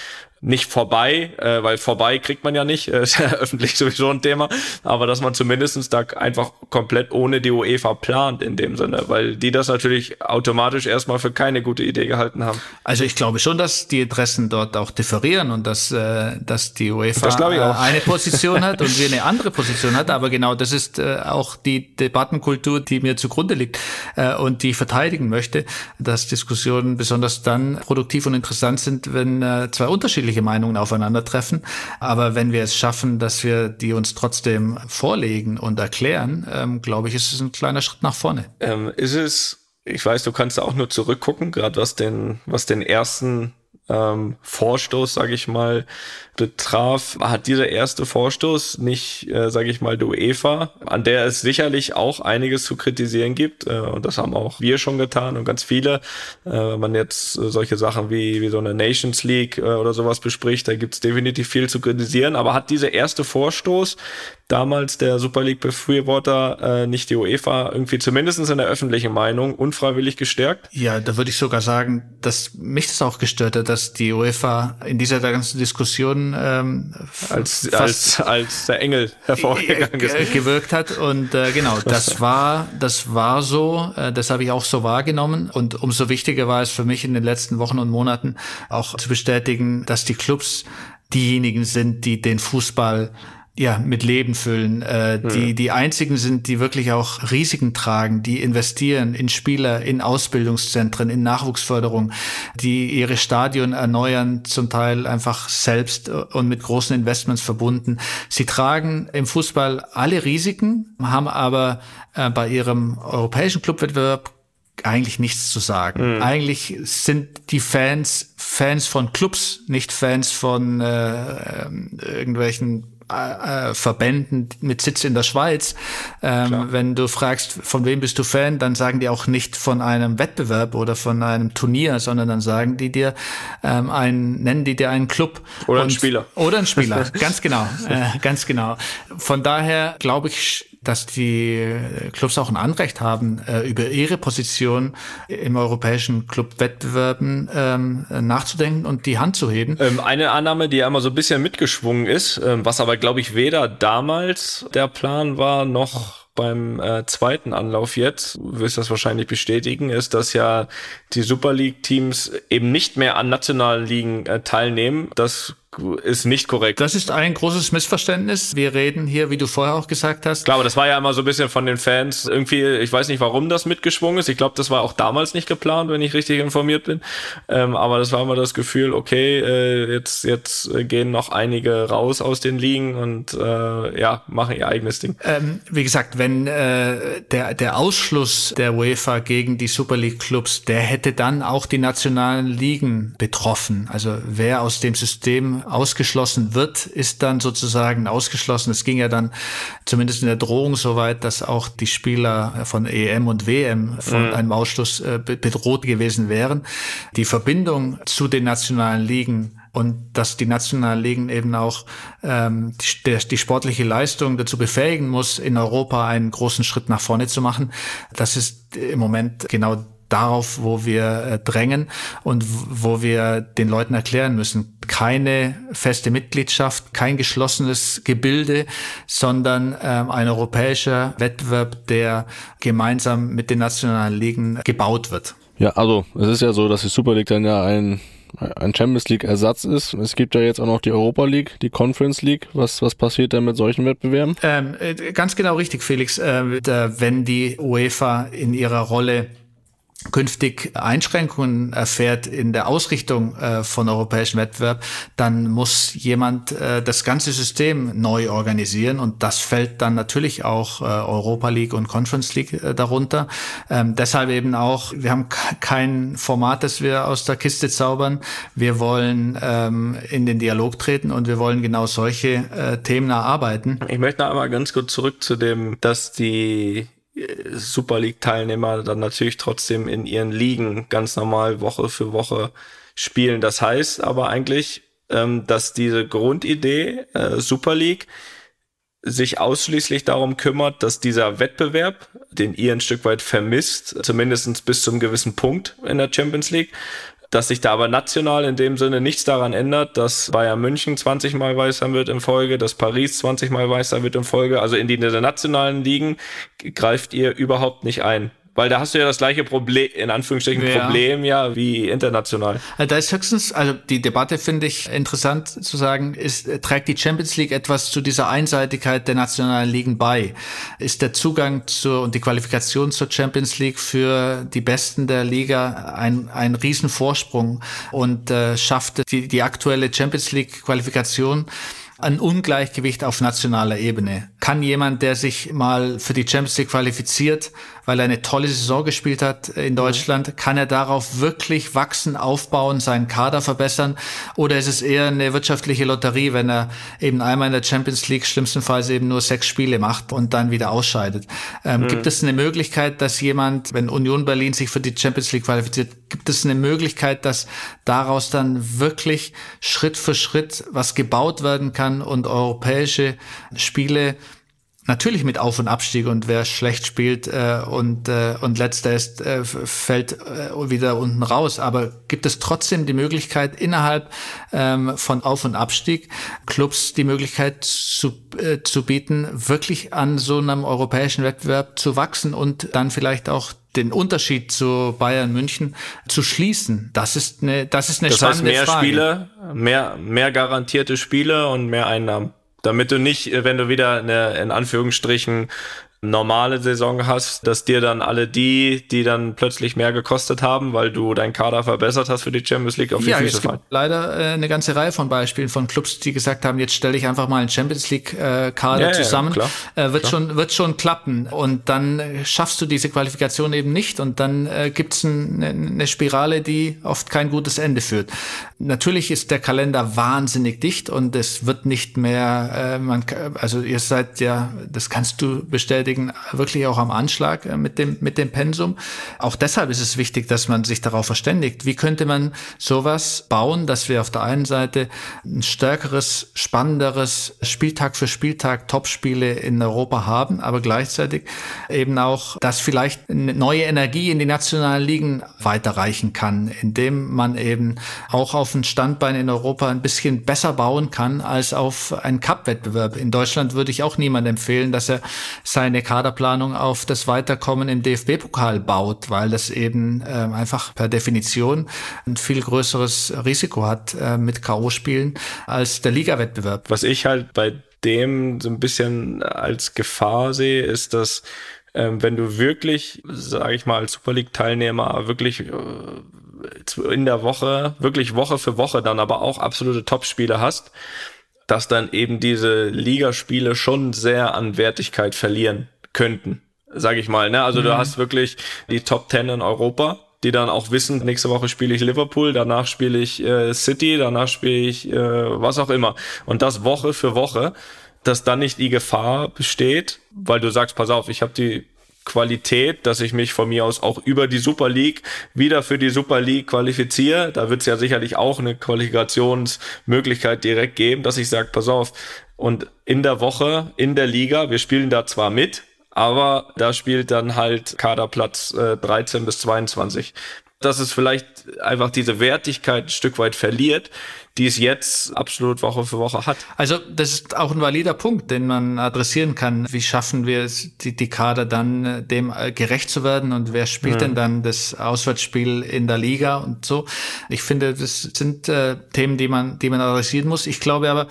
nicht vorbei, äh, weil vorbei kriegt man ja nicht, äh, ist ja öffentlich sowieso ein Thema, aber dass man zumindestens da einfach komplett ohne die UEFA plant in dem Sinne, weil die das natürlich automatisch erstmal für keine gute Idee gehalten haben. Also ich glaube schon, dass die Interessen dort auch differieren und dass, äh, dass die UEFA äh, eine Position hat und wir eine andere Position hat, aber genau das ist äh, auch die Debattenkultur, die mir zugrunde liegt äh, und die ich verteidigen möchte, dass Diskussionen besonders dann produktiv und interessant sind, wenn äh, zwei unterschiedliche unterschiedliche Meinungen aufeinandertreffen. Aber wenn wir es schaffen, dass wir die uns trotzdem vorlegen und erklären, ähm, glaube ich, ist es ein kleiner Schritt nach vorne. Ähm, ist es, ich weiß, du kannst auch nur zurückgucken, gerade was den, was den ersten ähm, Vorstoß, sage ich mal, betraf, hat dieser erste Vorstoß nicht, äh, sage ich mal, die UEFA, an der es sicherlich auch einiges zu kritisieren gibt. Äh, und das haben auch wir schon getan und ganz viele. Äh, wenn man jetzt äh, solche Sachen wie, wie so eine Nations League äh, oder sowas bespricht, da gibt es definitiv viel zu kritisieren. Aber hat dieser erste Vorstoß damals der Super League Befürworter äh, nicht die UEFA irgendwie zumindestens in der öffentlichen Meinung unfreiwillig gestärkt? Ja, da würde ich sogar sagen, dass mich das auch gestört hat, dass die UEFA in dieser ganzen Diskussion ähm, als, als, als der Engel hervorgegangen ist. gewirkt hat. Und äh, genau, das war, das war so, äh, das habe ich auch so wahrgenommen. Und umso wichtiger war es für mich in den letzten Wochen und Monaten auch zu bestätigen, dass die Clubs diejenigen sind, die den Fußball ja, mit Leben füllen, äh, mhm. die die einzigen sind, die wirklich auch Risiken tragen, die investieren in Spieler, in Ausbildungszentren, in Nachwuchsförderung, die ihre Stadion erneuern, zum Teil einfach selbst und mit großen Investments verbunden. Sie tragen im Fußball alle Risiken, haben aber äh, bei ihrem europäischen Clubwettbewerb eigentlich nichts zu sagen. Mhm. Eigentlich sind die Fans Fans von Clubs, nicht Fans von äh, ähm, irgendwelchen äh, Verbänden mit Sitz in der Schweiz. Ähm, wenn du fragst, von wem bist du Fan, dann sagen die auch nicht von einem Wettbewerb oder von einem Turnier, sondern dann sagen die dir ähm, einen, nennen die dir einen Club. Oder einen Spieler. Oder einen Spieler, ganz genau, äh, ganz genau. Von daher glaube ich, dass die Clubs auch ein Anrecht haben, äh, über ihre Position im europäischen Clubwettbewerben ähm, nachzudenken und die Hand zu heben. Ähm, eine Annahme, die ja immer so ein bisschen mitgeschwungen ist, ähm, was aber, glaube ich, weder damals der Plan war, noch beim äh, zweiten Anlauf jetzt, wirst das wahrscheinlich bestätigen, ist, dass ja die Super League Teams eben nicht mehr an nationalen Ligen äh, teilnehmen. Das ist nicht korrekt. Das ist ein großes Missverständnis. Wir reden hier, wie du vorher auch gesagt hast. Klar, aber das war ja immer so ein bisschen von den Fans irgendwie, ich weiß nicht, warum das mitgeschwungen ist. Ich glaube, das war auch damals nicht geplant, wenn ich richtig informiert bin. Ähm, aber das war immer das Gefühl, okay, äh, jetzt, jetzt gehen noch einige raus aus den Ligen und äh, ja, machen ihr eigenes Ding. Ähm, wie gesagt, wenn äh, der, der Ausschluss der UEFA gegen die Super League Clubs, der hätte dann auch die nationalen Ligen betroffen. Also wer aus dem System ausgeschlossen wird, ist dann sozusagen ausgeschlossen. Es ging ja dann zumindest in der Drohung so weit, dass auch die Spieler von EM und WM von mhm. einem Ausschluss äh, bedroht gewesen wären. Die Verbindung zu den nationalen Ligen und dass die nationalen Ligen eben auch ähm, die, die sportliche Leistung dazu befähigen muss, in Europa einen großen Schritt nach vorne zu machen. Das ist im Moment genau darauf, wo wir äh, drängen und wo wir den Leuten erklären müssen, keine feste Mitgliedschaft, kein geschlossenes Gebilde, sondern ähm, ein europäischer Wettbewerb, der gemeinsam mit den nationalen Ligen gebaut wird. Ja, also es ist ja so, dass die Super League dann ja ein ein Champions League Ersatz ist. Es gibt ja jetzt auch noch die Europa League, die Conference League. Was, was passiert denn mit solchen Wettbewerben? Ähm, äh, ganz genau richtig, Felix. Äh, wenn die UEFA in ihrer Rolle künftig Einschränkungen erfährt in der Ausrichtung äh, von europäischem Wettbewerb, dann muss jemand äh, das ganze System neu organisieren und das fällt dann natürlich auch äh, Europa League und Conference League äh, darunter. Ähm, deshalb eben auch, wir haben kein Format, das wir aus der Kiste zaubern. Wir wollen ähm, in den Dialog treten und wir wollen genau solche äh, Themen erarbeiten. Ich möchte noch einmal ganz kurz zurück zu dem, dass die Super League-Teilnehmer dann natürlich trotzdem in ihren Ligen ganz normal Woche für Woche spielen. Das heißt aber eigentlich, ähm, dass diese Grundidee äh, Super League sich ausschließlich darum kümmert, dass dieser Wettbewerb, den ihr ein Stück weit vermisst, zumindestens bis zum gewissen Punkt in der Champions League, dass sich da aber national in dem Sinne nichts daran ändert, dass Bayern München 20 Mal Weißer wird in Folge, dass Paris 20 Mal Weißer wird in Folge. Also in die nationalen Ligen greift ihr überhaupt nicht ein. Weil da hast du ja das gleiche Problem, in Anführungsstrichen ja. Problem ja wie international. Also da ist höchstens, also die Debatte finde ich interessant zu sagen, ist, trägt die Champions League etwas zu dieser Einseitigkeit der nationalen Ligen bei? Ist der Zugang zur und die Qualifikation zur Champions League für die Besten der Liga ein, ein Riesenvorsprung und äh, schafft die, die aktuelle Champions League Qualifikation ein Ungleichgewicht auf nationaler Ebene. Kann jemand, der sich mal für die Champions League qualifiziert, weil er eine tolle Saison gespielt hat in Deutschland, kann er darauf wirklich wachsen, aufbauen, seinen Kader verbessern? Oder ist es eher eine wirtschaftliche Lotterie, wenn er eben einmal in der Champions League schlimmstenfalls eben nur sechs Spiele macht und dann wieder ausscheidet? Ähm, mhm. Gibt es eine Möglichkeit, dass jemand, wenn Union Berlin sich für die Champions League qualifiziert, gibt es eine Möglichkeit, dass daraus dann wirklich Schritt für Schritt was gebaut werden kann und europäische Spiele natürlich mit Auf- und Abstieg und wer schlecht spielt äh, und, äh, und letzter ist, äh, fällt äh, wieder unten raus. Aber gibt es trotzdem die Möglichkeit, innerhalb ähm, von Auf- und Abstieg Clubs die Möglichkeit zu, äh, zu bieten, wirklich an so einem europäischen Wettbewerb zu wachsen und dann vielleicht auch den Unterschied zu Bayern München zu schließen. Das ist eine, das ist eine das heißt mehr Frage. Spiele, mehr, mehr garantierte Spiele und mehr Einnahmen damit du nicht, äh, wenn du wieder eine in Anführungsstrichen normale Saison hast, dass dir dann alle die, die dann plötzlich mehr gekostet haben, weil du deinen Kader verbessert hast für die Champions League, auf die ja, Füße es gibt leider äh, eine ganze Reihe von Beispielen von Clubs, die gesagt haben, jetzt stelle ich einfach mal einen Champions League äh, Kader ja, zusammen, ja, äh, wird klar. schon wird schon klappen und dann schaffst du diese Qualifikation eben nicht und dann äh, gibt's ein, eine Spirale, die oft kein gutes Ende führt. Natürlich ist der Kalender wahnsinnig dicht und es wird nicht mehr, äh, man, also ihr seid ja, das kannst du bestätigen deswegen wirklich auch am Anschlag äh, mit dem, mit dem Pensum. Auch deshalb ist es wichtig, dass man sich darauf verständigt. Wie könnte man sowas bauen, dass wir auf der einen Seite ein stärkeres, spannenderes Spieltag für Spieltag Topspiele in Europa haben, aber gleichzeitig eben auch, dass vielleicht neue Energie in die nationalen Ligen weiterreichen kann, indem man eben auch auf ein Standbein in Europa ein bisschen besser bauen kann als auf einen Cup-Wettbewerb. In Deutschland würde ich auch niemand empfehlen, dass er seine Kaderplanung auf das Weiterkommen im DFB-Pokal baut, weil das eben äh, einfach per Definition ein viel größeres Risiko hat äh, mit K.O.-Spielen als der Liga-Wettbewerb. Was ich halt bei dem so ein bisschen als Gefahr sehe, ist, dass ähm, wenn du wirklich, sage ich mal, als Super League-Teilnehmer wirklich äh, in der Woche, wirklich Woche für Woche dann aber auch absolute Top-Spiele hast, dass dann eben diese Ligaspiele schon sehr an Wertigkeit verlieren könnten, sage ich mal. Ne? Also mhm. du hast wirklich die Top Ten in Europa, die dann auch wissen, nächste Woche spiele ich Liverpool, danach spiele ich äh, City, danach spiele ich äh, was auch immer. Und das Woche für Woche, dass dann nicht die Gefahr besteht, weil du sagst, pass auf, ich habe die Qualität, dass ich mich von mir aus auch über die Super League wieder für die Super League qualifiziere. Da wird es ja sicherlich auch eine Qualifikationsmöglichkeit direkt geben, dass ich sage, pass auf, und in der Woche, in der Liga, wir spielen da zwar mit, aber da spielt dann halt Kaderplatz äh, 13 bis 22. Dass es vielleicht einfach diese Wertigkeit ein Stück weit verliert, die es jetzt absolut Woche für Woche hat. Also das ist auch ein valider Punkt, den man adressieren kann. Wie schaffen wir es, die, die Kader dann äh, dem äh, gerecht zu werden und wer spielt mhm. denn dann das Auswärtsspiel in der Liga und so? Ich finde, das sind äh, Themen, die man, die man adressieren muss. Ich glaube aber,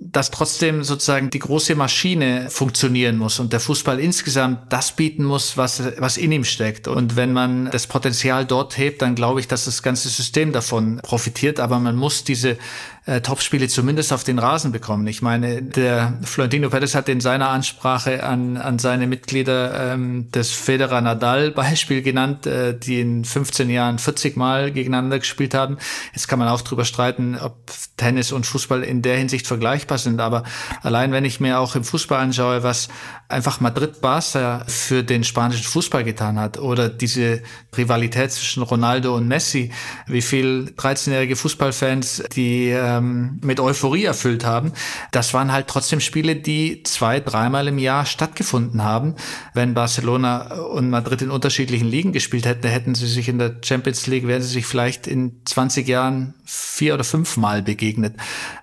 dass trotzdem sozusagen die große Maschine funktionieren muss und der Fußball insgesamt das bieten muss, was, was in ihm steckt. Und wenn man das Potenzial dort hebt, dann glaube ich, dass das ganze System davon profitiert. Aber man muss diese äh, Topspiele zumindest auf den Rasen bekommen. Ich meine, der Florentino Perez hat in seiner Ansprache an, an seine Mitglieder ähm, das Federer Nadal Beispiel genannt, äh, die in 15 Jahren 40 Mal gegeneinander gespielt haben. Jetzt kann man auch drüber streiten, ob Tennis und Fußball in der Hinsicht vergleichbar sind. Aber allein wenn ich mir auch im Fußball anschaue, was einfach Madrid-Barca für den spanischen Fußball getan hat oder diese Rivalität zwischen Ronaldo und Messi, wie viel 13-jährige Fußballfans, die äh, ähm, mit Euphorie erfüllt haben. Das waren halt trotzdem Spiele, die zwei, dreimal im Jahr stattgefunden haben. Wenn Barcelona und Madrid in unterschiedlichen Ligen gespielt hätten, hätten sie sich in der Champions League, wären sie sich vielleicht in 20 Jahren vier oder fünfmal begegnet.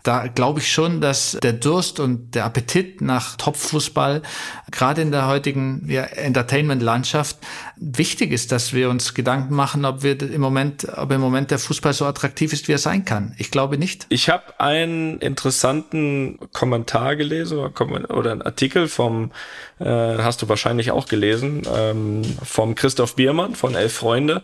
Da glaube ich schon, dass der Durst und der Appetit nach Topfußball gerade in der heutigen ja, Entertainment-Landschaft wichtig ist, dass wir uns Gedanken machen, ob wir im Moment, ob im Moment der Fußball so attraktiv ist, wie er sein kann. Ich glaube nicht. Ich habe einen interessanten Kommentar gelesen oder einen Artikel vom, äh, hast du wahrscheinlich auch gelesen, ähm, vom Christoph Biermann von Elf Freunde.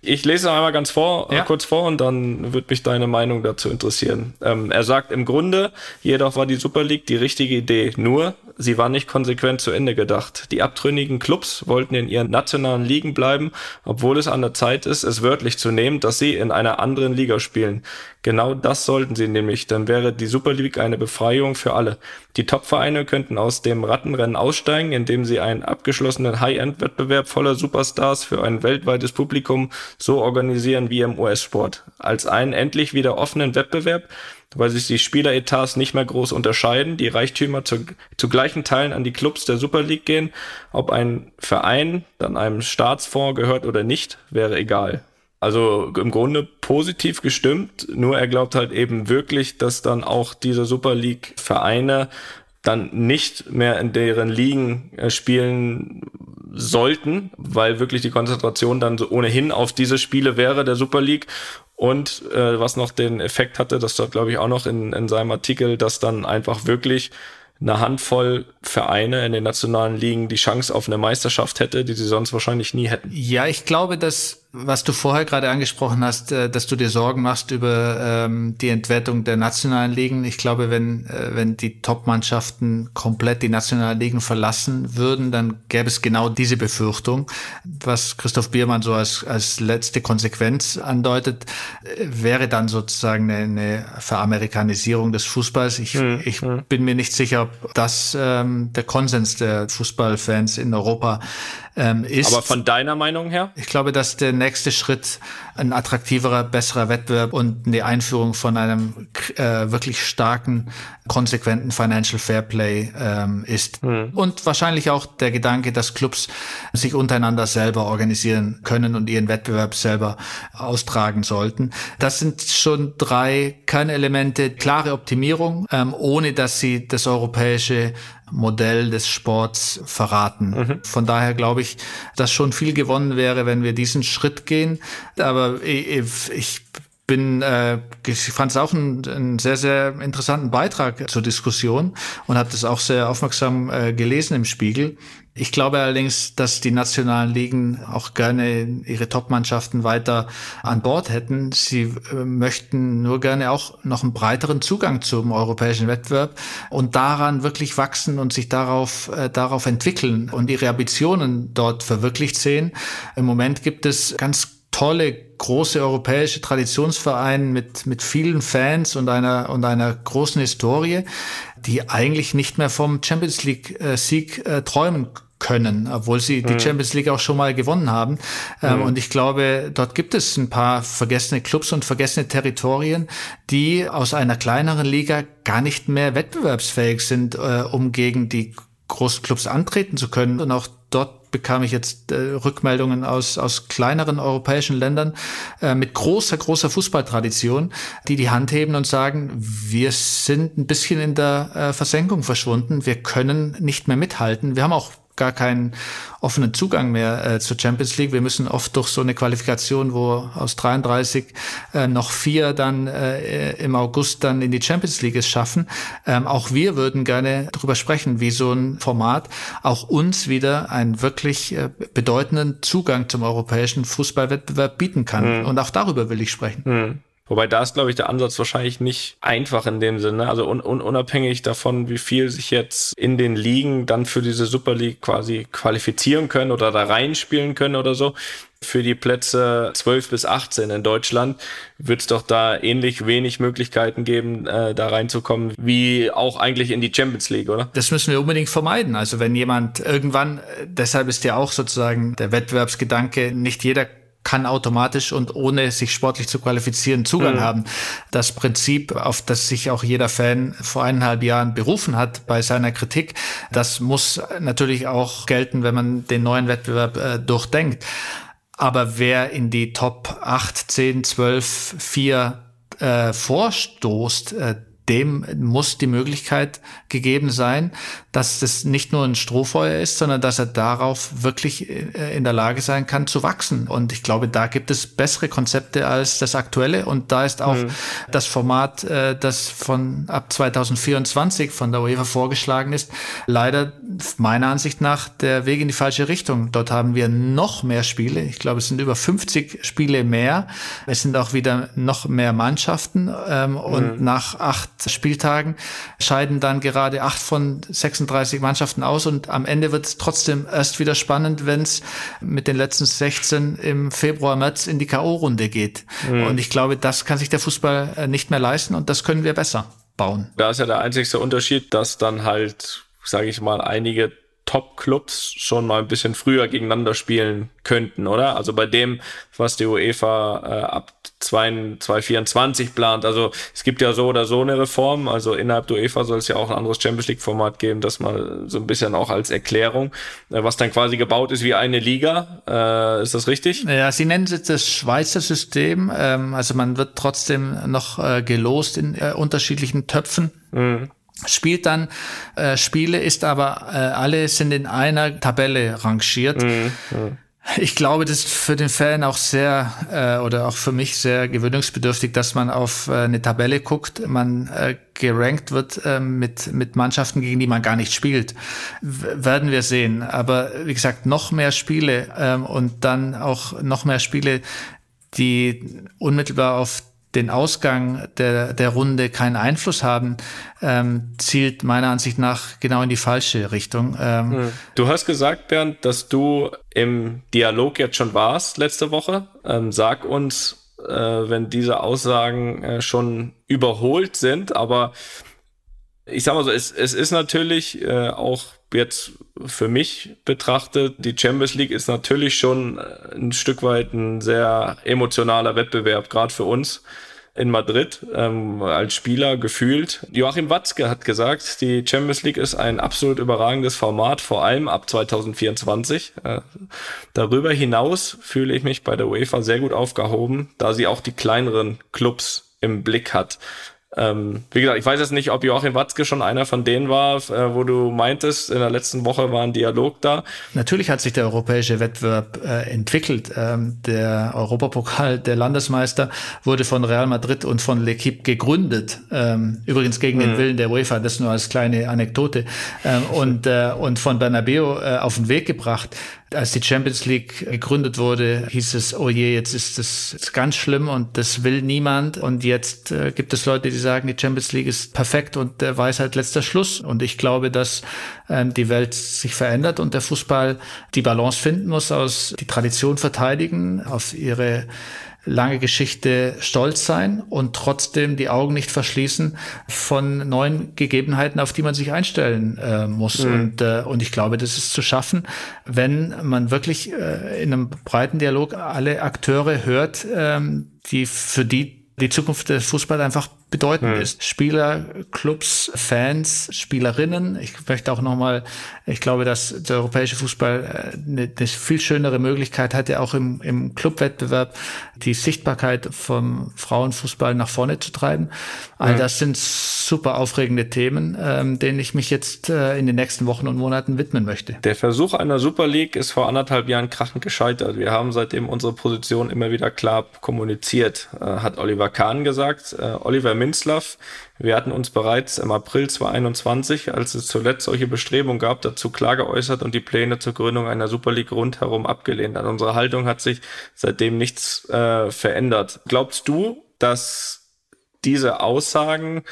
Ich lese einmal ganz vor, ja. kurz vor und dann wird mich deine Meinung dazu interessieren. Ähm, er sagt im Grunde, jedoch war die Super League die richtige Idee. Nur, sie war nicht konsequent zu Ende gedacht. Die abtrünnigen Clubs wollten in ihren nationalen Ligen bleiben, obwohl es an der Zeit ist, es wörtlich zu nehmen, dass sie in einer anderen Liga spielen. Genau das sollten sie nämlich, dann wäre die Super League eine Befreiung für alle. Die Top-Vereine könnten aus dem Rattenrennen aussteigen, indem sie einen abgeschlossenen High-End-Wettbewerb voller Superstars für ein weltweites Publikum so organisieren wie im US-Sport. Als einen endlich wieder offenen Wettbewerb, weil sich die Spieleretats nicht mehr groß unterscheiden, die Reichtümer zu, zu gleichen Teilen an die Clubs der Super League gehen, ob ein Verein dann einem Staatsfonds gehört oder nicht, wäre egal. Also im Grunde positiv gestimmt, nur er glaubt halt eben wirklich, dass dann auch diese Super League Vereine dann nicht mehr in deren Ligen äh, spielen sollten, weil wirklich die Konzentration dann so ohnehin auf diese Spiele wäre der Super League und äh, was noch den Effekt hatte, das dort glaube ich auch noch in, in seinem Artikel, dass dann einfach wirklich eine Handvoll Vereine in den nationalen Ligen die Chance auf eine Meisterschaft hätte, die sie sonst wahrscheinlich nie hätten. Ja, ich glaube, dass was du vorher gerade angesprochen hast, äh, dass du dir Sorgen machst über ähm, die Entwertung der nationalen Ligen. Ich glaube, wenn, äh, wenn die Top-Mannschaften komplett die nationalen Ligen verlassen würden, dann gäbe es genau diese Befürchtung. Was Christoph Biermann so als, als letzte Konsequenz andeutet, äh, wäre dann sozusagen eine, eine Veramerikanisierung des Fußballs. Ich, hm, ich hm. bin mir nicht sicher, ob das ähm, der Konsens der Fußballfans in Europa ähm, ist. Aber von deiner Meinung her? Ich glaube, dass der nächste Schritt ein attraktiverer, besserer Wettbewerb und die Einführung von einem äh, wirklich starken, konsequenten Financial Fairplay ähm, ist. Mhm. Und wahrscheinlich auch der Gedanke, dass Clubs sich untereinander selber organisieren können und ihren Wettbewerb selber austragen sollten. Das sind schon drei Kernelemente, klare Optimierung, ähm, ohne dass sie das europäische Modell des Sports verraten. Mhm. Von daher glaube ich, dass schon viel gewonnen wäre, wenn wir diesen Schritt gehen. Aber ich, ich bin, äh, ich fand es auch einen, einen sehr, sehr interessanten Beitrag zur Diskussion und habe das auch sehr aufmerksam äh, gelesen im Spiegel. Ich glaube allerdings, dass die nationalen Ligen auch gerne ihre Top-Mannschaften weiter an Bord hätten. Sie äh, möchten nur gerne auch noch einen breiteren Zugang zum europäischen Wettbewerb und daran wirklich wachsen und sich darauf, äh, darauf entwickeln und ihre Ambitionen dort verwirklicht sehen. Im Moment gibt es ganz tolle große europäische Traditionsverein mit, mit vielen Fans und einer, und einer großen Historie, die eigentlich nicht mehr vom Champions League äh, Sieg äh, träumen können, obwohl sie die mhm. Champions League auch schon mal gewonnen haben. Ähm, mhm. Und ich glaube, dort gibt es ein paar vergessene Clubs und vergessene Territorien, die aus einer kleineren Liga gar nicht mehr wettbewerbsfähig sind, äh, um gegen die großen Clubs antreten zu können. Und auch dort bekam ich jetzt äh, Rückmeldungen aus, aus kleineren europäischen Ländern äh, mit großer, großer Fußballtradition, die die Hand heben und sagen, wir sind ein bisschen in der äh, Versenkung verschwunden, wir können nicht mehr mithalten. Wir haben auch gar keinen offenen Zugang mehr äh, zur Champions League. Wir müssen oft durch so eine Qualifikation, wo aus 33 äh, noch vier dann äh, im August dann in die Champions League es schaffen. Ähm, auch wir würden gerne darüber sprechen, wie so ein Format auch uns wieder einen wirklich äh, bedeutenden Zugang zum europäischen Fußballwettbewerb bieten kann. Mhm. Und auch darüber will ich sprechen. Mhm. Wobei da ist, glaube ich, der Ansatz wahrscheinlich nicht einfach in dem Sinne. Also un un unabhängig davon, wie viel sich jetzt in den Ligen dann für diese Super League quasi qualifizieren können oder da reinspielen können oder so. Für die Plätze 12 bis 18 in Deutschland wird es doch da ähnlich wenig Möglichkeiten geben, äh, da reinzukommen, wie auch eigentlich in die Champions League, oder? Das müssen wir unbedingt vermeiden. Also wenn jemand irgendwann, deshalb ist ja auch sozusagen der Wettbewerbsgedanke, nicht jeder kann automatisch und ohne sich sportlich zu qualifizieren Zugang mhm. haben. Das Prinzip, auf das sich auch jeder Fan vor eineinhalb Jahren berufen hat bei seiner Kritik, das muss natürlich auch gelten, wenn man den neuen Wettbewerb äh, durchdenkt. Aber wer in die Top 8, 10, 12, 4 äh, vorstoßt, äh, dem muss die Möglichkeit gegeben sein, dass das nicht nur ein Strohfeuer ist, sondern dass er darauf wirklich äh, in der Lage sein kann zu wachsen. Und ich glaube, da gibt es bessere Konzepte als das aktuelle. Und da ist auch mhm. das Format, äh, das von ab 2024 von der UEFA vorgeschlagen ist, leider meiner Ansicht nach der Weg in die falsche Richtung. Dort haben wir noch mehr Spiele. Ich glaube, es sind über 50 Spiele mehr. Es sind auch wieder noch mehr Mannschaften. Ähm, mhm. Und nach acht Spieltagen scheiden dann gerade acht von 36 Mannschaften aus und am Ende wird es trotzdem erst wieder spannend, wenn es mit den letzten 16 im Februar, März in die K.O.-Runde geht. Mhm. Und ich glaube, das kann sich der Fußball äh, nicht mehr leisten und das können wir besser bauen. Da ist ja der einzigste Unterschied, dass dann halt, sage ich mal, einige Top-Clubs schon mal ein bisschen früher gegeneinander spielen könnten, oder? Also bei dem, was die UEFA äh, ab 2024 plant. Also es gibt ja so oder so eine Reform. Also innerhalb der UEFA soll es ja auch ein anderes Champions League-Format geben, das mal so ein bisschen auch als Erklärung, äh, was dann quasi gebaut ist wie eine Liga. Äh, ist das richtig? Ja, sie nennen es das Schweizer System. Ähm, also man wird trotzdem noch äh, gelost in äh, unterschiedlichen Töpfen. Mhm spielt dann äh, Spiele, ist aber äh, alle sind in einer Tabelle rangiert. Mhm, Ich glaube, das ist für den Fan auch sehr äh, oder auch für mich sehr gewöhnungsbedürftig, dass man auf äh, eine Tabelle guckt, man äh, gerankt wird äh, mit mit Mannschaften, gegen die man gar nicht spielt. W werden wir sehen. Aber wie gesagt, noch mehr Spiele ähm, und dann auch noch mehr Spiele, die unmittelbar auf den Ausgang der, der Runde keinen Einfluss haben, ähm, zielt meiner Ansicht nach genau in die falsche Richtung. Ähm, hm. du hast gesagt, Bernd, dass du im Dialog jetzt schon warst letzte Woche. Ähm, sag uns, äh, wenn diese Aussagen äh, schon überholt sind, aber ich sag mal so, es, es ist natürlich äh, auch jetzt für mich betrachtet, die Champions League ist natürlich schon äh, ein Stück weit ein sehr emotionaler Wettbewerb, gerade für uns in Madrid ähm, als Spieler gefühlt. Joachim Watzke hat gesagt, die Champions League ist ein absolut überragendes Format, vor allem ab 2024. Äh, darüber hinaus fühle ich mich bei der UEFA sehr gut aufgehoben, da sie auch die kleineren Clubs im Blick hat. Ähm, wie gesagt, ich weiß jetzt nicht, ob Joachim Watzke schon einer von denen war, äh, wo du meintest, in der letzten Woche war ein Dialog da. Natürlich hat sich der europäische Wettbewerb äh, entwickelt. Ähm, der Europapokal der Landesmeister wurde von Real Madrid und von L'Equipe gegründet. Ähm, übrigens gegen mhm. den Willen der UEFA, das nur als kleine Anekdote. Ähm, und, äh, und von Bernabeu äh, auf den Weg gebracht. Als die Champions League gegründet wurde, hieß es, oh je, jetzt ist das ganz schlimm und das will niemand. Und jetzt äh, gibt es Leute, die sagen, die Champions League ist perfekt und der Weisheit letzter Schluss. Und ich glaube, dass ähm, die Welt sich verändert und der Fußball die Balance finden muss, aus die Tradition verteidigen, auf ihre lange Geschichte stolz sein und trotzdem die Augen nicht verschließen von neuen Gegebenheiten, auf die man sich einstellen äh, muss. Mhm. Und, äh, und ich glaube, das ist zu schaffen, wenn man wirklich äh, in einem breiten Dialog alle Akteure hört, ähm, die für die die Zukunft des Fußballs einfach bedeutend mhm. ist. Spieler, Clubs, Fans, Spielerinnen. Ich möchte auch nochmal, ich glaube, dass der europäische Fußball eine, äh, eine viel schönere Möglichkeit hatte, auch im, im Clubwettbewerb die Sichtbarkeit vom Frauenfußball nach vorne zu treiben. All mhm. das sind super aufregende Themen, ähm, denen ich mich jetzt äh, in den nächsten Wochen und Monaten widmen möchte. Der Versuch einer Super League ist vor anderthalb Jahren krachend gescheitert. Wir haben seitdem unsere Position immer wieder klar kommuniziert, äh, hat Oliver Kahn gesagt. Äh, Oliver Minzlaff. Wir hatten uns bereits im April 2021, als es zuletzt solche Bestrebungen gab, dazu klar geäußert und die Pläne zur Gründung einer Super League rundherum abgelehnt. An unserer Haltung hat sich seitdem nichts äh, verändert. Glaubst du, dass diese Aussagen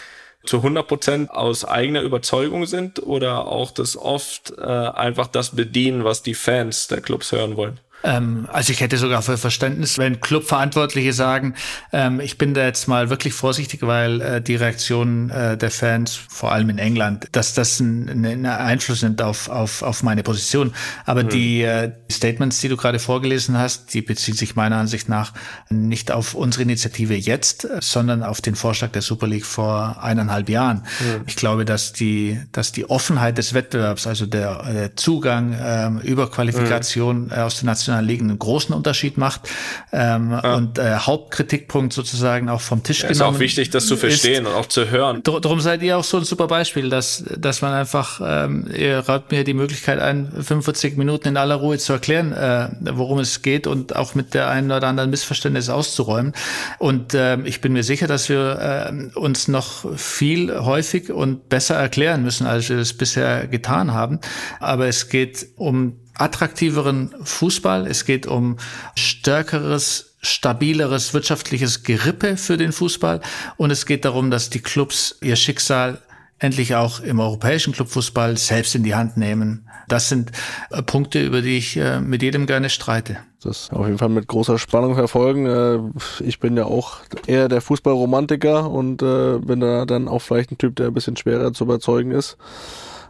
zu 100 Prozent aus eigener Überzeugung sind oder auch das oft äh, einfach das bedienen, was die Fans der Clubs hören wollen? Ähm, also ich hätte sogar für Verständnis, wenn Clubverantwortliche sagen, ähm, ich bin da jetzt mal wirklich vorsichtig, weil äh, die Reaktion äh, der Fans, vor allem in England, dass das einen Einfluss nimmt auf, auf, auf meine Position. Aber mhm. die äh, Statements, die du gerade vorgelesen hast, die beziehen sich meiner Ansicht nach nicht auf unsere Initiative jetzt, sondern auf den Vorschlag der Super League vor eineinhalb Jahren. Mhm. Ich glaube, dass die, dass die Offenheit des Wettbewerbs, also der, der Zugang ähm, über Qualifikation mhm. aus den nationalen Ligen einen großen Unterschied macht ähm, ja. und äh, Hauptkritikpunkt sozusagen auch vom Tisch ja, genommen. Ist auch wichtig, das zu verstehen ist, und auch zu hören. Darum seid ihr auch so ein super Beispiel, dass, dass man einfach, ähm, ihr raubt mir die Möglichkeit ein, 45 Minuten in aller Ruhe zu erklären, äh, worum es geht und auch mit der einen oder anderen Missverständnis auszuräumen. Und äh, ich bin mir sicher, dass wir äh, uns noch viel häufig und besser erklären müssen, als wir es bisher getan haben. Aber es geht um attraktiveren Fußball. Es geht um stärkeres, stabileres wirtschaftliches Gerippe für den Fußball. Und es geht darum, dass die Clubs ihr Schicksal endlich auch im europäischen Clubfußball selbst in die Hand nehmen. Das sind äh, Punkte, über die ich äh, mit jedem gerne streite. Das auf jeden Fall mit großer Spannung verfolgen. Äh, ich bin ja auch eher der Fußballromantiker und bin da dann auch vielleicht ein Typ, der ein bisschen schwerer zu überzeugen ist.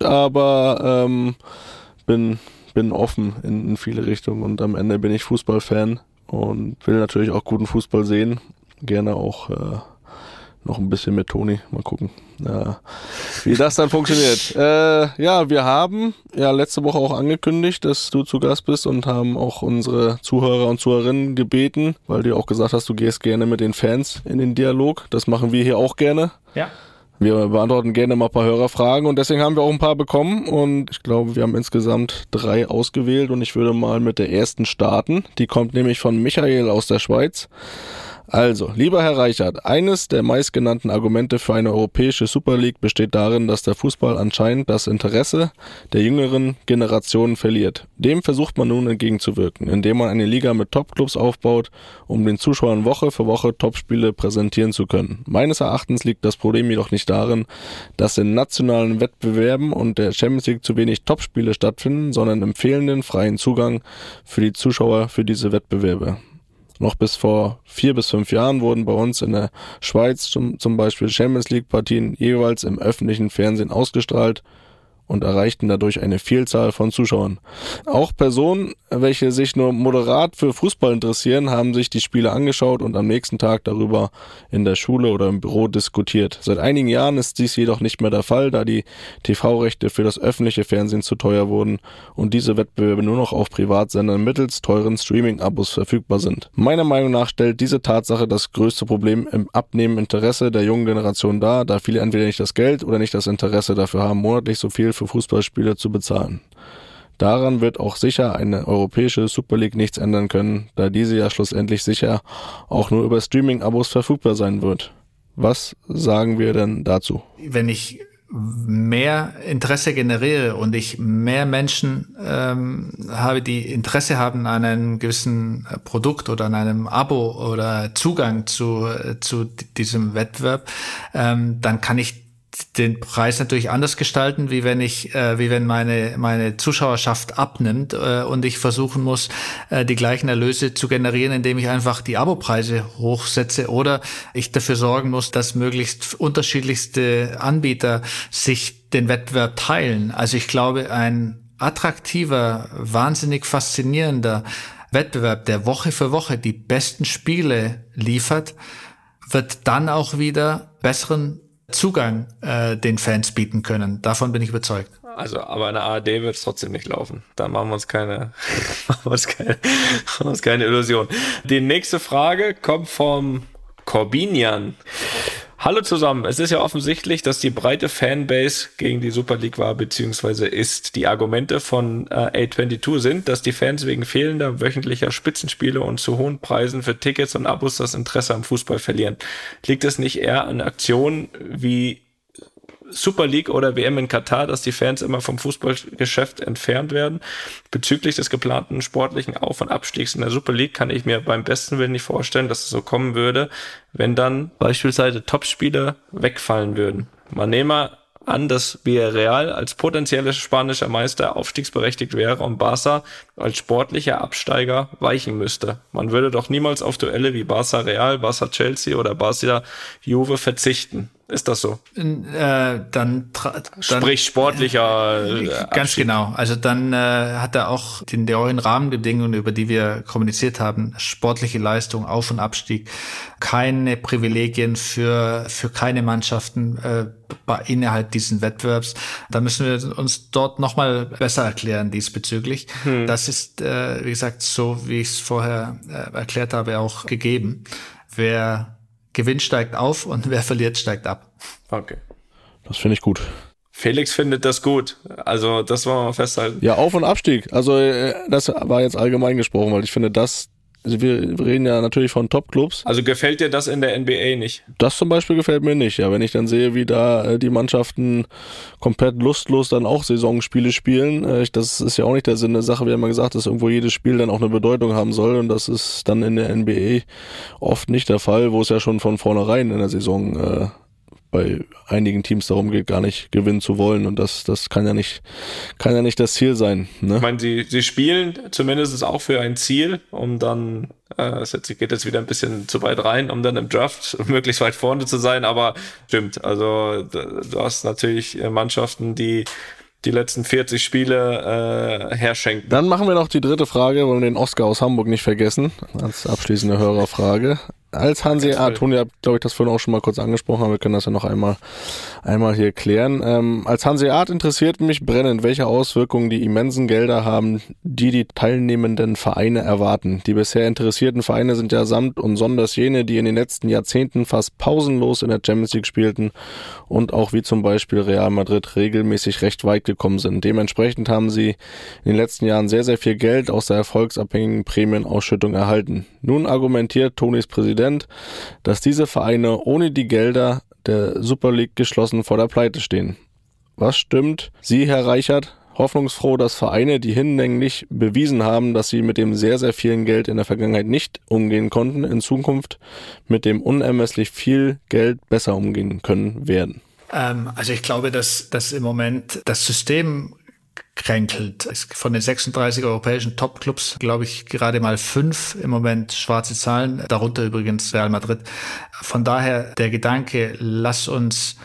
Aber ähm, bin bin offen in, in viele Richtungen und am Ende bin ich Fußballfan und will natürlich auch guten Fußball sehen. Gerne auch äh, noch ein bisschen mit Toni. Mal gucken, äh, wie das dann funktioniert. Äh, ja, wir haben ja letzte Woche auch angekündigt, dass du zu Gast bist und haben auch unsere Zuhörer und Zuhörerinnen gebeten, weil du auch gesagt hast, du gehst gerne mit den Fans in den Dialog. Das machen wir hier auch gerne. Ja. Wir beantworten gerne mal ein paar Hörerfragen und deswegen haben wir auch ein paar bekommen und ich glaube, wir haben insgesamt drei ausgewählt und ich würde mal mit der ersten starten. Die kommt nämlich von Michael aus der Schweiz. Also, lieber Herr Reichert, eines der meistgenannten Argumente für eine europäische Super League besteht darin, dass der Fußball anscheinend das Interesse der jüngeren Generationen verliert. Dem versucht man nun entgegenzuwirken, indem man eine Liga mit Topclubs aufbaut, um den Zuschauern Woche für Woche Topspiele präsentieren zu können. Meines Erachtens liegt das Problem jedoch nicht darin, dass in nationalen Wettbewerben und der Champions League zu wenig Topspiele stattfinden, sondern im fehlenden freien Zugang für die Zuschauer für diese Wettbewerbe. Noch bis vor vier bis fünf Jahren wurden bei uns in der Schweiz zum, zum Beispiel Champions League Partien jeweils im öffentlichen Fernsehen ausgestrahlt und erreichten dadurch eine Vielzahl von Zuschauern. Auch Personen, welche sich nur moderat für Fußball interessieren, haben sich die Spiele angeschaut und am nächsten Tag darüber in der Schule oder im Büro diskutiert. Seit einigen Jahren ist dies jedoch nicht mehr der Fall, da die TV-Rechte für das öffentliche Fernsehen zu teuer wurden und diese Wettbewerbe nur noch auf Privatsendern mittels teuren Streaming-Abos verfügbar sind. Meiner Meinung nach stellt diese Tatsache das größte Problem im abnehmenden Interesse der jungen Generation dar, da viele entweder nicht das Geld oder nicht das Interesse dafür haben, monatlich so viel für Fußballspiele zu bezahlen. Daran wird auch sicher eine europäische Super League nichts ändern können, da diese ja schlussendlich sicher auch nur über Streaming-Abos verfügbar sein wird. Was sagen wir denn dazu? Wenn ich mehr Interesse generiere und ich mehr Menschen ähm, habe, die Interesse haben an einem gewissen Produkt oder an einem Abo oder Zugang zu, äh, zu diesem Wettbewerb, ähm, dann kann ich den Preis natürlich anders gestalten, wie wenn ich, äh, wie wenn meine meine Zuschauerschaft abnimmt äh, und ich versuchen muss, äh, die gleichen Erlöse zu generieren, indem ich einfach die Abopreise hochsetze oder ich dafür sorgen muss, dass möglichst unterschiedlichste Anbieter sich den Wettbewerb teilen. Also ich glaube, ein attraktiver, wahnsinnig faszinierender Wettbewerb, der Woche für Woche die besten Spiele liefert, wird dann auch wieder besseren Zugang äh, den Fans bieten können. Davon bin ich überzeugt. Also, aber in der ARD wird es trotzdem nicht laufen. Da machen wir uns keine, machen wir uns keine, machen wir uns keine Illusion. Die nächste Frage kommt vom Corbinian. Hallo zusammen. Es ist ja offensichtlich, dass die breite Fanbase gegen die Super League war beziehungsweise ist. Die Argumente von äh, A22 sind, dass die Fans wegen fehlender wöchentlicher Spitzenspiele und zu hohen Preisen für Tickets und Abos das Interesse am Fußball verlieren. Liegt es nicht eher an Aktionen wie Super League oder WM in Katar, dass die Fans immer vom Fußballgeschäft entfernt werden. Bezüglich des geplanten sportlichen Auf- und Abstiegs in der Super League kann ich mir beim besten Willen nicht vorstellen, dass es so kommen würde, wenn dann beispielsweise Topspiele wegfallen würden. Man nehme an, dass Villarreal als potenzieller spanischer Meister aufstiegsberechtigt wäre und Barca als sportlicher Absteiger weichen müsste. Man würde doch niemals auf Duelle wie Barca Real, Barca Chelsea oder Barca Juve verzichten. Ist das so? Äh, dann, dann sprich sportlicher. Äh, ganz Abschied. genau. Also dann äh, hat er auch die neuen Rahmenbedingungen, über die wir kommuniziert haben, sportliche Leistung, Auf- und Abstieg, keine Privilegien für für keine Mannschaften äh, innerhalb diesen Wettbewerbs. Da müssen wir uns dort nochmal besser erklären diesbezüglich. Hm. Das ist, äh, wie gesagt, so wie ich es vorher äh, erklärt habe, auch gegeben. Wer Gewinn steigt auf und wer verliert, steigt ab. Okay. Das finde ich gut. Felix findet das gut. Also, das wollen wir mal festhalten. Ja, Auf- und Abstieg. Also, äh, das war jetzt allgemein gesprochen, weil ich finde, das also wir reden ja natürlich von Top-Clubs. Also gefällt dir das in der NBA nicht? Das zum Beispiel gefällt mir nicht. Ja, wenn ich dann sehe, wie da äh, die Mannschaften komplett lustlos dann auch Saisonspiele spielen, äh, das ist ja auch nicht der Sinn der Sache. Wir haben ja gesagt, dass irgendwo jedes Spiel dann auch eine Bedeutung haben soll und das ist dann in der NBA oft nicht der Fall, wo es ja schon von vornherein in der Saison äh, bei einigen Teams darum geht, gar nicht gewinnen zu wollen. Und das, das kann ja nicht, kann ja nicht das Ziel sein. Ne? Ich meine, sie, sie spielen zumindest auch für ein Ziel, um dann, äh, es geht jetzt wieder ein bisschen zu weit rein, um dann im Draft möglichst weit vorne zu sein, aber stimmt. Also du hast natürlich Mannschaften, die die letzten 40 Spiele äh, herschenken. Dann machen wir noch die dritte Frage, wollen wir den Oscar aus Hamburg nicht vergessen, als abschließende Hörerfrage als Hanseat, Toni hat, glaube ich, das vorhin auch schon mal kurz angesprochen, aber wir können das ja noch einmal, einmal hier klären. Ähm, als Hanseat interessiert mich brennend, welche Auswirkungen die immensen Gelder haben, die die teilnehmenden Vereine erwarten. Die bisher interessierten Vereine sind ja samt und sonders jene, die in den letzten Jahrzehnten fast pausenlos in der Champions League spielten und auch wie zum Beispiel Real Madrid regelmäßig recht weit gekommen sind. Dementsprechend haben sie in den letzten Jahren sehr, sehr viel Geld aus der erfolgsabhängigen Prämienausschüttung erhalten. Nun argumentiert Tonis Präsident, Präsident, dass diese Vereine ohne die Gelder der Super League geschlossen vor der Pleite stehen. Was stimmt? Sie, Herr Reichert, hoffnungsfroh, dass Vereine, die hinlänglich bewiesen haben, dass sie mit dem sehr, sehr vielen Geld in der Vergangenheit nicht umgehen konnten, in Zukunft mit dem unermesslich viel Geld besser umgehen können werden? Ähm, also ich glaube, dass, dass im Moment das System kränkelt. Von den 36 europäischen Topclubs, glaube ich, gerade mal fünf im Moment schwarze Zahlen, darunter übrigens Real Madrid. Von daher der Gedanke, lass uns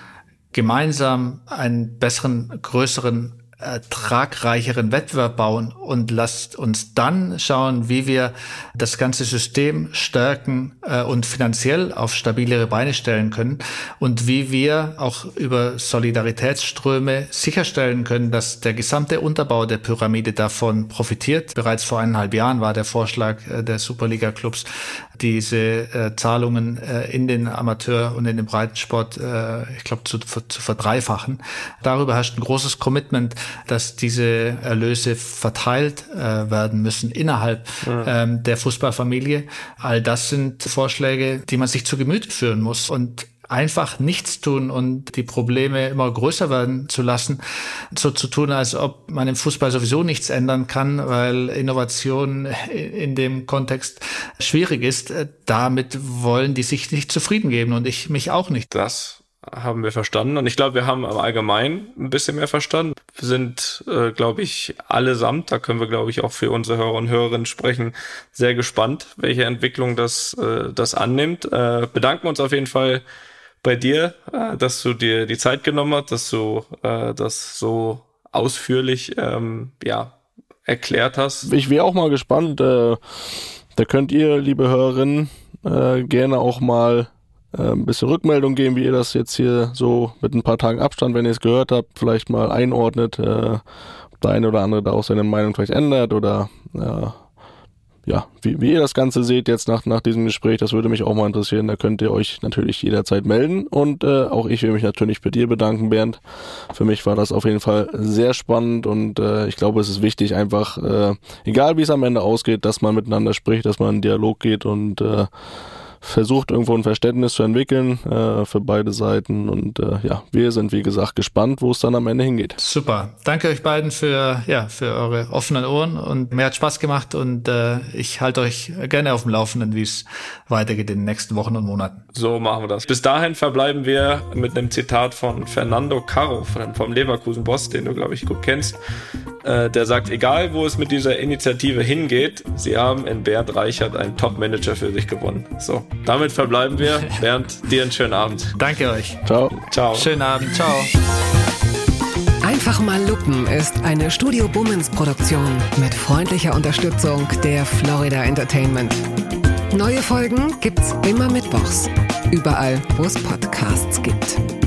gemeinsam einen besseren, größeren ertragreicheren Wettbewerb bauen und lasst uns dann schauen, wie wir das ganze System stärken äh, und finanziell auf stabilere Beine stellen können und wie wir auch über Solidaritätsströme sicherstellen können, dass der gesamte Unterbau der Pyramide davon profitiert. Bereits vor eineinhalb Jahren war der Vorschlag äh, der Superliga-Clubs, diese äh, Zahlungen in den Amateur- und in den Breitensport, ich glaube, zu, zu verdreifachen. Darüber herrscht ein großes Commitment, dass diese Erlöse verteilt äh, werden müssen innerhalb ja. ähm, der Fußballfamilie. All das sind Vorschläge, die man sich zu Gemüte führen muss. Und einfach nichts tun und die Probleme immer größer werden zu lassen, so zu tun, als ob man im Fußball sowieso nichts ändern kann, weil Innovation in dem Kontext schwierig ist. Damit wollen die sich nicht zufrieden geben und ich mich auch nicht. Das haben wir verstanden. Und ich glaube, wir haben im Allgemeinen ein bisschen mehr verstanden. Wir sind, äh, glaube ich, allesamt, da können wir, glaube ich, auch für unsere Hörer und Hörerinnen sprechen, sehr gespannt, welche Entwicklung das, äh, das annimmt. Äh, bedanken uns auf jeden Fall bei dir, äh, dass du dir die Zeit genommen hast, dass du äh, das so ausführlich ähm, ja, erklärt hast. Ich wäre auch mal gespannt. Äh, da könnt ihr, liebe Hörerinnen, äh, gerne auch mal ein bisschen Rückmeldung geben, wie ihr das jetzt hier so mit ein paar Tagen Abstand, wenn ihr es gehört habt, vielleicht mal einordnet, äh, ob der eine oder andere da auch seine Meinung vielleicht ändert oder äh, ja, wie, wie ihr das Ganze seht jetzt nach, nach diesem Gespräch, das würde mich auch mal interessieren. Da könnt ihr euch natürlich jederzeit melden. Und äh, auch ich will mich natürlich bei dir bedanken, Bernd. Für mich war das auf jeden Fall sehr spannend und äh, ich glaube, es ist wichtig, einfach, äh, egal wie es am Ende ausgeht, dass man miteinander spricht, dass man in Dialog geht und äh, versucht irgendwo ein Verständnis zu entwickeln äh, für beide Seiten und äh, ja, wir sind wie gesagt gespannt, wo es dann am Ende hingeht. Super. Danke euch beiden für ja, für eure offenen Ohren und mir hat Spaß gemacht und äh, ich halte euch gerne auf dem Laufenden, wie es weitergeht in den nächsten Wochen und Monaten. So machen wir das. Bis dahin verbleiben wir mit einem Zitat von Fernando Caro vom Leverkusen Boss, den du glaube ich gut kennst. Äh, der sagt, egal wo es mit dieser Initiative hingeht, sie haben in Bernd Reichert einen Top-Manager für sich gewonnen. So, damit verbleiben wir. Bernd, dir einen schönen Abend. Danke euch. Ciao. Ciao. Schönen Abend. Ciao. Einfach mal lupen ist eine Studio Bummens Produktion mit freundlicher Unterstützung der Florida Entertainment. Neue Folgen gibt's immer mittwochs. Überall, wo es Podcasts gibt.